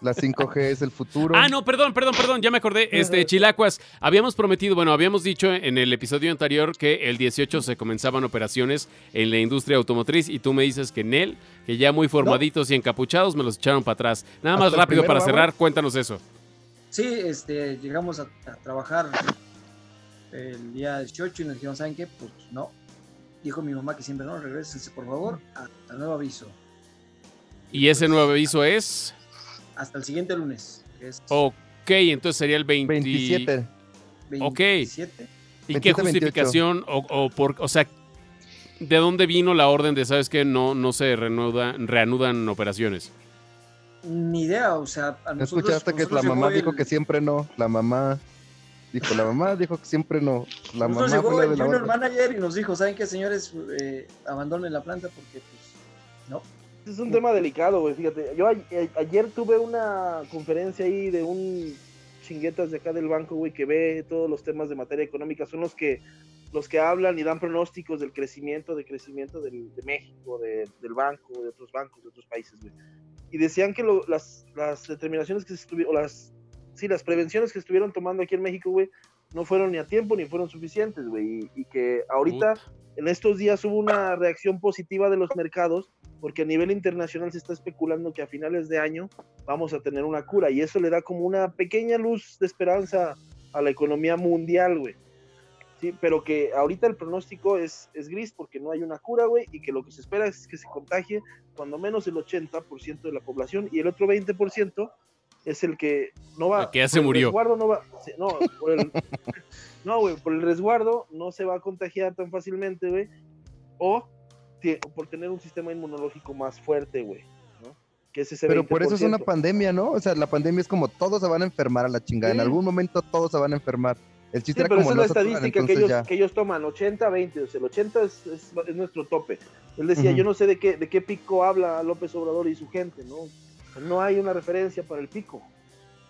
la 5G es el futuro. [LAUGHS] Ah, no, perdón, perdón, perdón, ya me acordé. Este, Chilacuas, habíamos prometido, bueno, habíamos dicho en el episodio anterior que el 18 se comenzaban operaciones en la industria automotriz y tú me dices que en él, que ya muy formaditos y encapuchados, me los echaron para atrás. Nada más ¿Hasta el rápido primero para vamos? cerrar, cuéntanos eso. Sí, este, llegamos a, a trabajar el día 18 y nos dijeron, ¿saben qué? Pues no. Dijo mi mamá que siempre no, regresense por favor hasta nuevo aviso. Y ese nuevo aviso es... Hasta el siguiente lunes, que es Ok, entonces sería el 20... 27. ok. 27. ¿Y qué 27, 28. justificación o, o por, o sea, de dónde vino la orden de, sabes que no, no se reanuda- reanudan operaciones? Ni idea, o sea, a ¿No nosotros, escuchaste que la mamá dijo el- que siempre no? La mamá dijo, la mamá dijo que siempre no. La mamá llegó fue la el junior manager y nos dijo, ¿saben qué, señores? Eh, abandonen la planta porque, pues, no. Es un tema delicado, güey. Fíjate, yo a- a- ayer tuve una conferencia ahí de un chinguetas de acá del banco, güey, que ve todos los temas de materia económica. Son los que los que hablan y dan pronósticos del crecimiento, de crecimiento del- de México, de- del banco, de otros bancos, de otros países, güey. Y decían que lo- las, las determinaciones que se estuvieron, o las, sí, las prevenciones que estuvieron tomando aquí en México, güey, no fueron ni a tiempo ni fueron suficientes, güey. Y, y que ahorita, en estos días, hubo una reacción positiva de los mercados, porque a nivel internacional se está especulando que a finales de año vamos a tener una cura, y eso le da como una pequeña luz de esperanza a la economía mundial, güey. Sí, pero que ahorita el pronóstico es, es gris porque no hay una cura, güey, y que lo que se espera es que se contagie cuando menos el 80% de la población y el otro 20% es el que no va. El que ya por se el murió. resguardo no va. sí, No, por el, [LAUGHS] no, güey, por el resguardo no se va a contagiar tan fácilmente, güey, o por tener un sistema inmunológico más fuerte, güey, ¿no? Que es ese Pero por eso es una 20%. pandemia, ¿no? O sea, la pandemia es como todos se van a enfermar a la chingada. En Sí. algún momento todos se van a enfermar. El Sí, chiste era pero como esa es la estadística que ellos, ya. que ellos toman, 80-20, o sea, el 80 es, es- es nuestro tope. Él decía, Ujú. yo no sé de qué, de qué pico habla López Obrador y su gente, ¿no? No hay una referencia para el pico.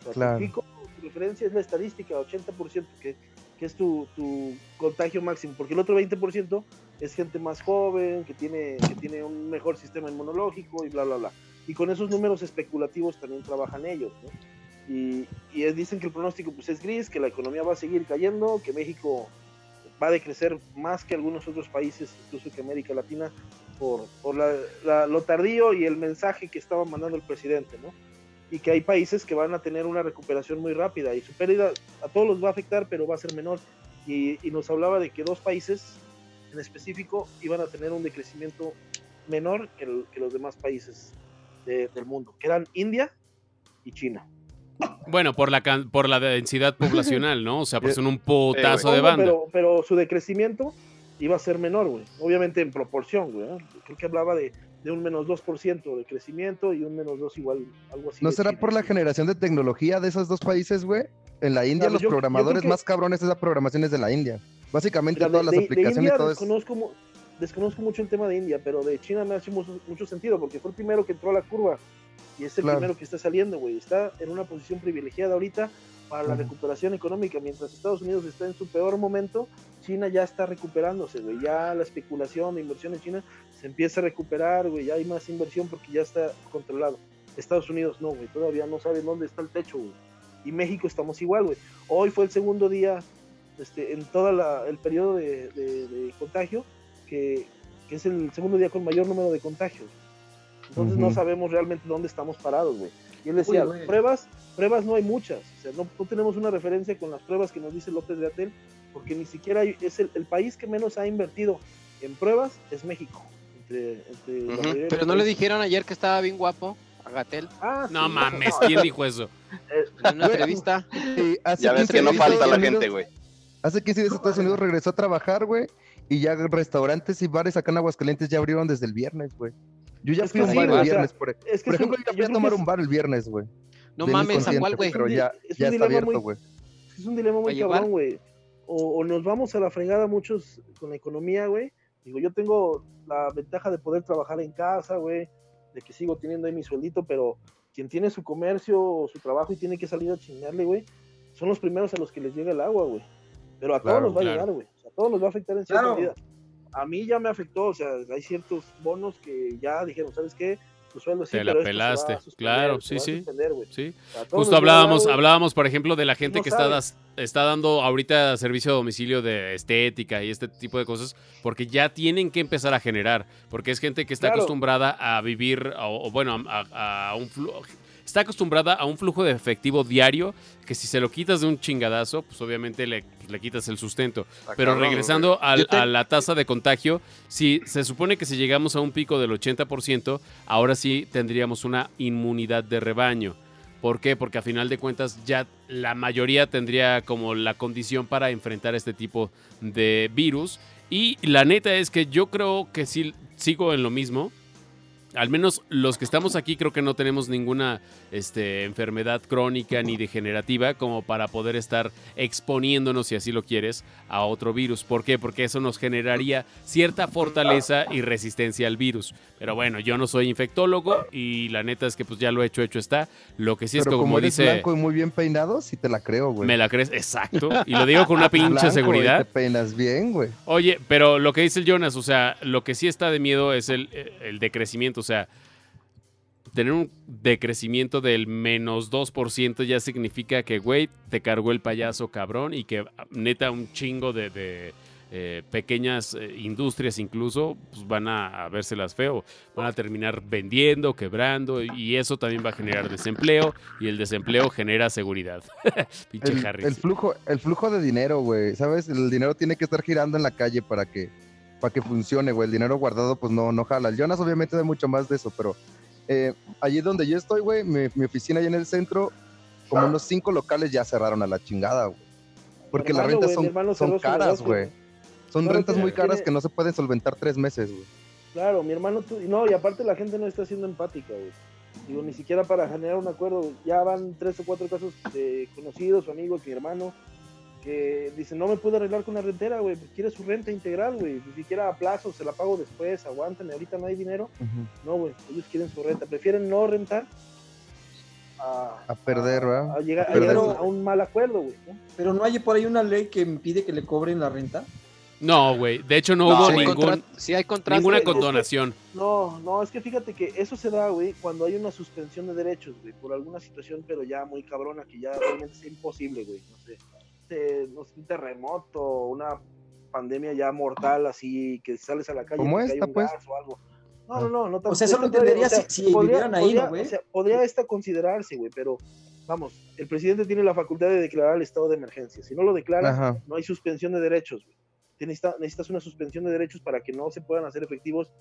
O sea, tu Claro. pico, tu referencia es la estadística, 80%, que, que es tu, tu contagio máximo, porque el otro 20% es gente más joven, que tiene, que tiene un mejor sistema inmunológico y bla, bla, bla. Y con esos números especulativos también trabajan ellos, ¿no? Y, dicen que el pronóstico pues, es gris, que la economía va a seguir cayendo, que México va a decrecer más que algunos otros países, incluso que América Latina, por, por la- la- lo tardío y el mensaje que estaba mandando el presidente, ¿no? Y que hay países que van a tener una recuperación muy rápida y su pérdida a todos los va a afectar, pero va a ser menor. Y, y nos hablaba de que dos países en específico iban a tener un decrecimiento menor que, el- que los demás países de- del mundo, que eran India y China. Bueno, por la, can- por la densidad [LAUGHS] poblacional, ¿no? O sea, pues son un Eh, putazo de banda. Pero, pero su decrecimiento iba a ser menor, güey. Obviamente en proporción, güey. Creo que hablaba de, de un menos 2% de crecimiento y un menos 2 igual, algo así. ¿No de será China. por la generación de tecnología de esos dos países, güey? En la India Claro, los yo- yo creo programadores que- más cabrones esa programación es de la India. Básicamente Mira, de- todas las de- de aplicaciones India y todo es... desconozco, desconozco mucho el tema de India, pero de China me hace mucho, mucho sentido porque fue el primero que entró a la curva y es el Claro. primero que está saliendo, güey. Está en una posición privilegiada ahorita para la recuperación económica. Mientras Estados Unidos está en su peor momento, China ya está recuperándose, güey. Ya la especulación de inversión en China se empieza a recuperar, güey. Ya hay más inversión porque ya está controlado. Estados Unidos no, güey. Todavía no saben dónde está el techo, güey. Y México estamos igual, güey. Hoy fue el segundo día este, en todo el periodo de, de- de contagio, que, que es el segundo día con mayor número de contagios. Entonces no sabemos realmente dónde estamos parados, güey. Y él decía, Uy, pruebas, pruebas no hay muchas. O sea, no, no tenemos una referencia con las pruebas que nos dice López Gatel, porque ni siquiera hay- es el, el país que menos ha invertido en pruebas es México. Entre, entre de Pero no le dijeron ayer que estaba bien guapo a Gatel Ah, No sí, [LAUGHS] mames, ¿quién dijo eso? en una entrevista. Sí, hace Ya ves 15 que no falta la gente, güey. Hace 15 días Estados Unidos regresó a trabajar, güey, y ya restaurantes y bares acá en Aguascalientes ya abrieron desde el viernes, güey. Yo ya Es fui que a un sí, bar el sea, viernes, por, es que por es un- ejemplo, yo yo fui a tomar es- un bar el viernes, güey. No mames, ¿a cuál, güey? Pero Es un ya, es ya un está dilema muy- abierto, güey. es un dilema muy cabrón, güey. O, o nos vamos a la fregada muchos con la economía, güey. Digo, yo tengo la ventaja de poder trabajar en casa, güey, de que sigo teniendo ahí mi sueldito, pero quien tiene su comercio o su trabajo y tiene que salir a chingarle, güey, son los primeros a los que les llega el agua, güey. Pero a todos nos va claro. a llegar, güey. O sea, a todos nos va a afectar en cierta Claro. medida. A mí ya me afectó, o sea, hay ciertos bonos que ya dijeron, ¿sabes qué? Tu sueldo sí, Te la pelaste. suspender, Claro, sí, sí. Sí. Justo hablábamos, hablábamos, por ejemplo, de la gente no que está, sabe. das- está dando ahorita servicio a domicilio de estética y este tipo de cosas, porque ya tienen que empezar a generar, porque es gente que está Claro. acostumbrada a vivir, o, o bueno, a, a un flujo, está acostumbrada a un flujo de efectivo diario, que si se lo quitas de un chingadazo, pues obviamente le, pues, le quitas el sustento. Está Pero cabrón, regresando al- Yo te- a la tasa de contagio, si se supone que si llegamos a un pico del 80%, ahora sí tendríamos una inmunidad de rebaño. ¿Por qué? Porque a final de cuentas ya la mayoría tendría como la condición para enfrentar este tipo de virus. Y la neta es que yo creo que sí sigo en lo mismo. Al menos los que estamos aquí creo que no tenemos ninguna este, enfermedad crónica ni degenerativa como para poder estar exponiéndonos, si así lo quieres, a otro virus. ¿Por qué? Porque eso nos generaría cierta fortaleza y resistencia al virus. Pero bueno, yo no soy infectólogo y la neta es que pues ya lo hecho, hecho está. Lo que sí es Pero que, como, como eres dice... blanco y muy bien peinado, sí te la creo, güey. Me la crees, exacto. Y lo digo con una [LAUGHS] pinche Blanco, y seguridad. Te peinas bien, güey. Oye, pero lo que dice el Jonas, o sea, lo que sí está de miedo es el, el decrecimiento. O sea, tener un decrecimiento del menos 2% ya significa que, güey, te cargó el payaso cabrón y que neta un chingo de, de, eh, pequeñas eh, industrias incluso pues van a, a vérselas feo. Van a terminar vendiendo, quebrando y eso también va a generar desempleo y el desempleo genera seguridad. [LAUGHS] Pinche El, Harry. el flujo, el flujo de dinero, güey, ¿sabes? El dinero tiene que estar girando en la calle para que, para que funcione, güey. El dinero guardado, pues no, no jala. El Jonas obviamente sabe mucho más de eso, pero eh, allí donde yo estoy, güey, mi, mi oficina allá en el centro, como unos cinco locales ya cerraron a la chingada, güey. Porque las rentas son, son caras, güey. Son Claro, rentas muy caras tiene- que no se pueden solventar tres meses, güey. Claro, mi hermano, tu- no, y aparte la gente no está siendo empática, güey. Digo, ni siquiera para generar un acuerdo, ya van tres o cuatro casos de conocidos o amigos, mi hermano, que dicen, no me puedo arreglar con la rentera, güey, pues quiere su renta integral, güey, ni siquiera a plazo, se la pago después, aguántame, ahorita no hay dinero. No, güey, ellos quieren su renta, prefieren no rentar a, A perder, ¿verdad? a llegar, A a llegar a, perder. un, mal acuerdo, güey. ¿no? Pero no hay por ahí una ley que impide que le cobren la renta. No, güey. De hecho, no, No, hubo Sí hay ningún, contra- sí hay ninguna es que- condonación. No, no, es que fíjate que eso se da, güey, cuando hay una suspensión de derechos, güey, por alguna situación, pero ya muy cabrona, que ya realmente es imposible, güey, no sé, sé, un terremoto, una pandemia ya mortal, así, que sales a la calle y te cae un pues. gas o algo. No, no, no, no. O sea, eso lo entendería si- si vivieran ahí, ¿no, podría- güey? O sea, podría esta considerarse, güey, pero vamos, el presidente tiene la facultad de declarar el estado de emergencia. Si no lo declara, Ajá. no hay suspensión de derechos. güey. Tienes- necesitas una suspensión de derechos para que no se puedan hacer efectivos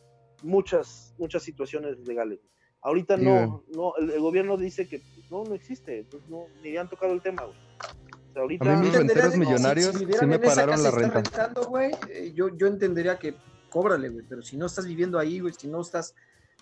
muchas, muchas situaciones legales. Ahorita no, no el, el gobierno dice que pues, no, no existe, pues, no, ni han tocado el tema. güey. Ahorita, A mí mis renteros de millonarios si sí me en esa pararon casa la y están renta. rentando, güey, eh, yo, yo entendería que cóbrale, güey, pero si no estás viviendo ahí, güey, si no estás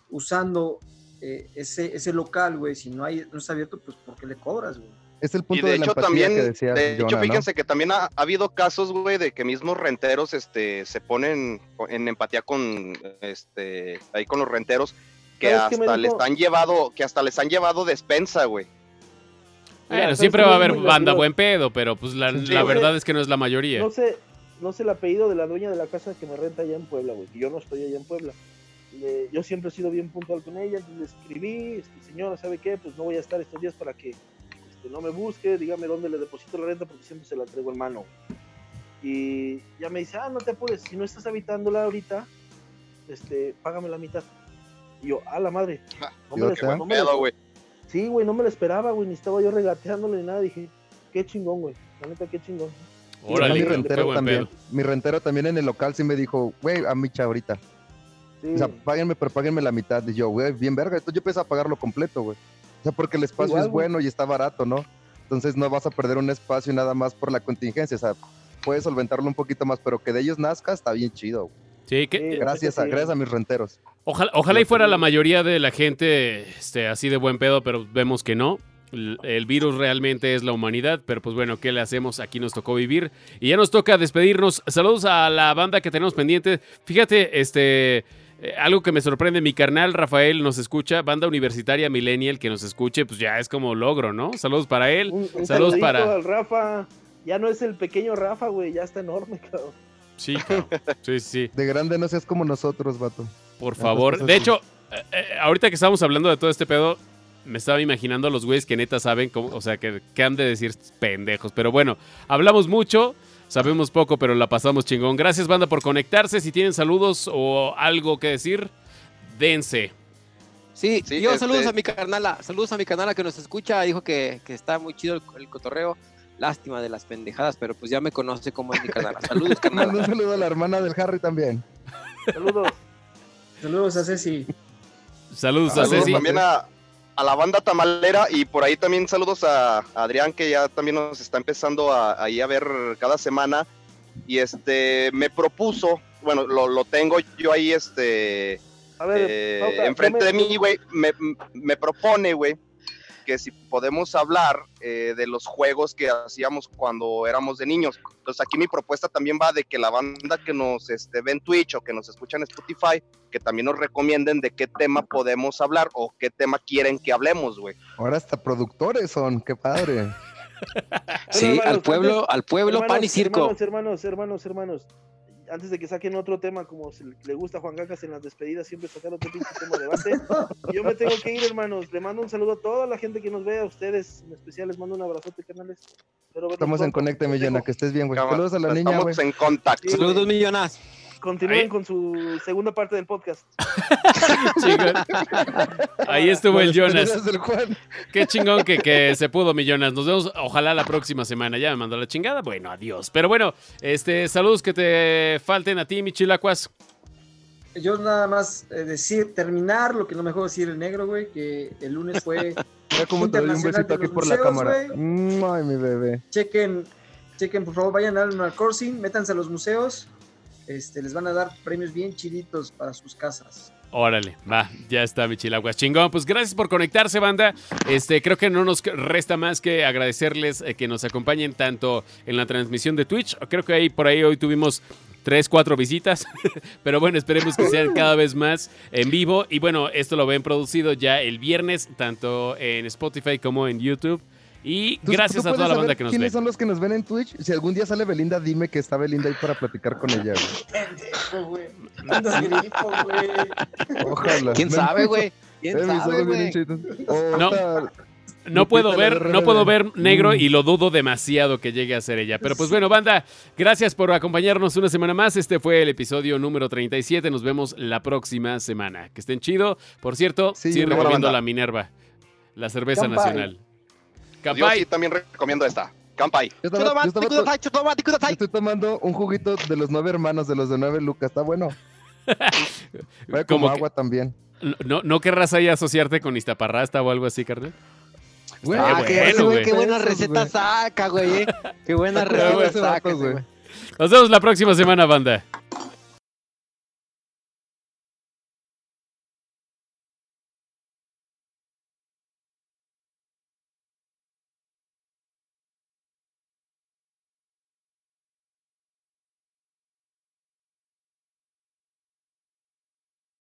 usando eh, ese, ese local, güey, si no hay, no está abierto, pues ¿por qué le cobras, güey? Es el Y punto de de, la hecho empatía también, que decía de hecho, fíjense que también ha, ha habido casos, güey, de que mismos renteros este, se ponen en empatía con este ahí con los renteros que ¿Sabes qué me hasta les dijo? han llevado, que hasta les han llevado despensa, güey. Mira, Bueno, ¿sabes siempre va a haber banda buen pedo, pero pues la, Sí, la güey. verdad es que no es la mayoría. no sé, no sé el apellido de la dueña de la casa que me renta allá en Puebla, güey, que yo no estoy allá en Puebla. Le- yo siempre he sido bien puntual con ella, entonces le escribí, este, señora, ¿sabe qué? Pues no voy a estar estos días para que este, no me busque, dígame dónde le deposito la renta porque siempre se la traigo en mano. Y ya me dice, ah, no te apures, si no estás habitándola ahorita, este, págame la mitad. Y yo, ah, la madre. No me, la- no me. Sí, güey, no me lo esperaba, güey, ni estaba yo regateándole ni nada. Dije, qué chingón, güey, la neta, qué chingón. Órale, mi rentero también. pedo. Mi rentero también en el local sí me dijo, güey, a micha ahorita. Sí. O sea, páguenme, pero páguenme la mitad. Y yo, güey, bien verga. Entonces yo empecé a pagarlo completo, güey. O sea, porque el espacio Igual, es bueno y está barato, ¿no? Entonces no vas a perder un espacio nada más por la contingencia. O sea, puedes solventarlo un poquito más, pero que de ellos nazca está bien chido. güey. Sí, que, Sí, Gracias a, gracias a mis renteros. Ojalá, ojalá y fuera la mayoría de la gente este, así de buen pedo, pero vemos que no. El, el virus realmente es la humanidad, pero pues bueno, ¿qué le hacemos? Aquí nos tocó vivir y ya nos toca despedirnos. Saludos a la banda que tenemos pendiente. Fíjate, este, eh, algo que me sorprende, mi carnal Rafael nos escucha, banda universitaria millennial que nos escuche, pues ya es como logro, ¿no? Saludos para él. Un, un Saludos para- al Rafa. Ya no es el pequeño Rafa, güey, ya está enorme, cabrón. Sí, cabrón. sí, sí. De grande no seas como nosotros, vato. Por favor. De hecho, eh, eh, ahorita que estamos hablando de todo este pedo, me estaba imaginando a los güeyes que neta saben cómo, o sea, que, que han de decir pendejos. Pero bueno, hablamos mucho, sabemos poco, pero la pasamos chingón. Gracias, banda, por conectarse. Si tienen saludos o algo que decir, dense. Sí, Sí, yo este- saludos a mi carnala, saludos a mi carnala que nos escucha, dijo que, que está muy chido el, el cotorreo. Lástima de las pendejadas, pero pues ya me conoce cómo es mi carnala. [LAUGHS] Saludos, carnala. un saludo a la hermana del Harry también. Saludos. Saludos a Ceci. Saludos a Saludos Ceci. también a, a la banda tamalera y por ahí también saludos a, a Adrián que ya también nos está empezando a, ahí a ver cada semana y este me propuso, bueno, lo, lo tengo yo ahí este A ver, eh, enfrente de mí, güey, me, me propone, güey, que si podemos hablar eh, de los juegos que hacíamos cuando éramos de niños. Entonces aquí mi propuesta también va de que la banda que nos este, ve en Twitch o que nos escucha en Spotify, que también nos recomienden de qué tema podemos hablar o qué tema quieren que hablemos, güey. Ahora hasta productores son, qué padre. [LAUGHS] Sí, hermanos, al pueblo, antes- al pueblo, pan y circo. Hermanos, hermanos, hermanos, hermanos. antes de que saquen otro tema, como se le gusta a Juan Gacas en las despedidas, siempre sacar otro pinche tema de debate. Yo me tengo que ir, hermanos. Le mando un saludo a toda la gente que nos ve, a ustedes en especial. Les mando un abrazote, canales. Estamos en Los Millona, que estés bien, güey. Saludos a la niña, güey. Estamos en contacto. Sí, Saludos, millonas. Continúen con su segunda parte del podcast. [LAUGHS] Chingón. Ahí estuvo el Jonas. Qué chingón que, que se pudo, millonas. Nos vemos, ojalá la próxima semana. Ya me mandó la chingada. Bueno, adiós. Pero bueno, este, saludos que te falten a ti, Michilacuas. Yo nada más eh, decir, terminar lo que no me dejó decir el negro, güey, que el lunes fue, [LAUGHS] Mira cómo te doy un besito aquí por la cámara. güey. Ay, mi bebé. chequen, chequen, por favor, vayan al Animal Crossing, métanse a los museos, este, les van a dar premios bien chiditos para sus casas. Órale, va, ya está Michilaguas. Chingón, pues gracias por conectarse, banda. Este, creo que no nos resta más que agradecerles eh, que nos acompañen tanto en la transmisión de Twitch. Creo que ahí por ahí hoy tuvimos tres, cuatro visitas. [LAUGHS] Pero bueno, esperemos que sean cada vez más en vivo. Y bueno, esto lo ven producido ya el viernes, tanto en Spotify como en YouTube. Y ¿Tú- gracias tú a toda la banda que nos ve. ¿Quiénes son los que nos ven en Twitch? Si algún día sale Belinda, dime que está Belinda ahí para platicar con ella, güey. Pendejo, güey. Andas grifo, güey. Ojalá. ¿Quién sabe, güey? ¿Quién Eh, sabe, güey? No. No puedo ver, no puedo ver negro Mm. y lo dudo demasiado que llegue a ser ella. Pero pues bueno, banda, gracias por acompañarnos una semana más. Este fue el episodio número 37. Nos vemos la próxima semana. Que estén chido. Por cierto, Sí, sí, recomiendo la Minerva, la cerveza nacional. Yo sí también recomiendo esta. Campai. Yo estaba- yo yo estoy tomando un juguito de los nueve hermanos, de los de nueve Lucas. Está bueno. [LAUGHS] Como como que- agua también. ¿No, ¿No querrás ahí asociarte con Iztaparrasta o algo así, carnal? Güey, Ah, qué bueno, bueno, güey. güey. Qué buena Esos, receta güey. saca, güey. eh. Qué buena Qué bueno receta ese vato, saca, güey. Nos vemos la próxima semana, banda.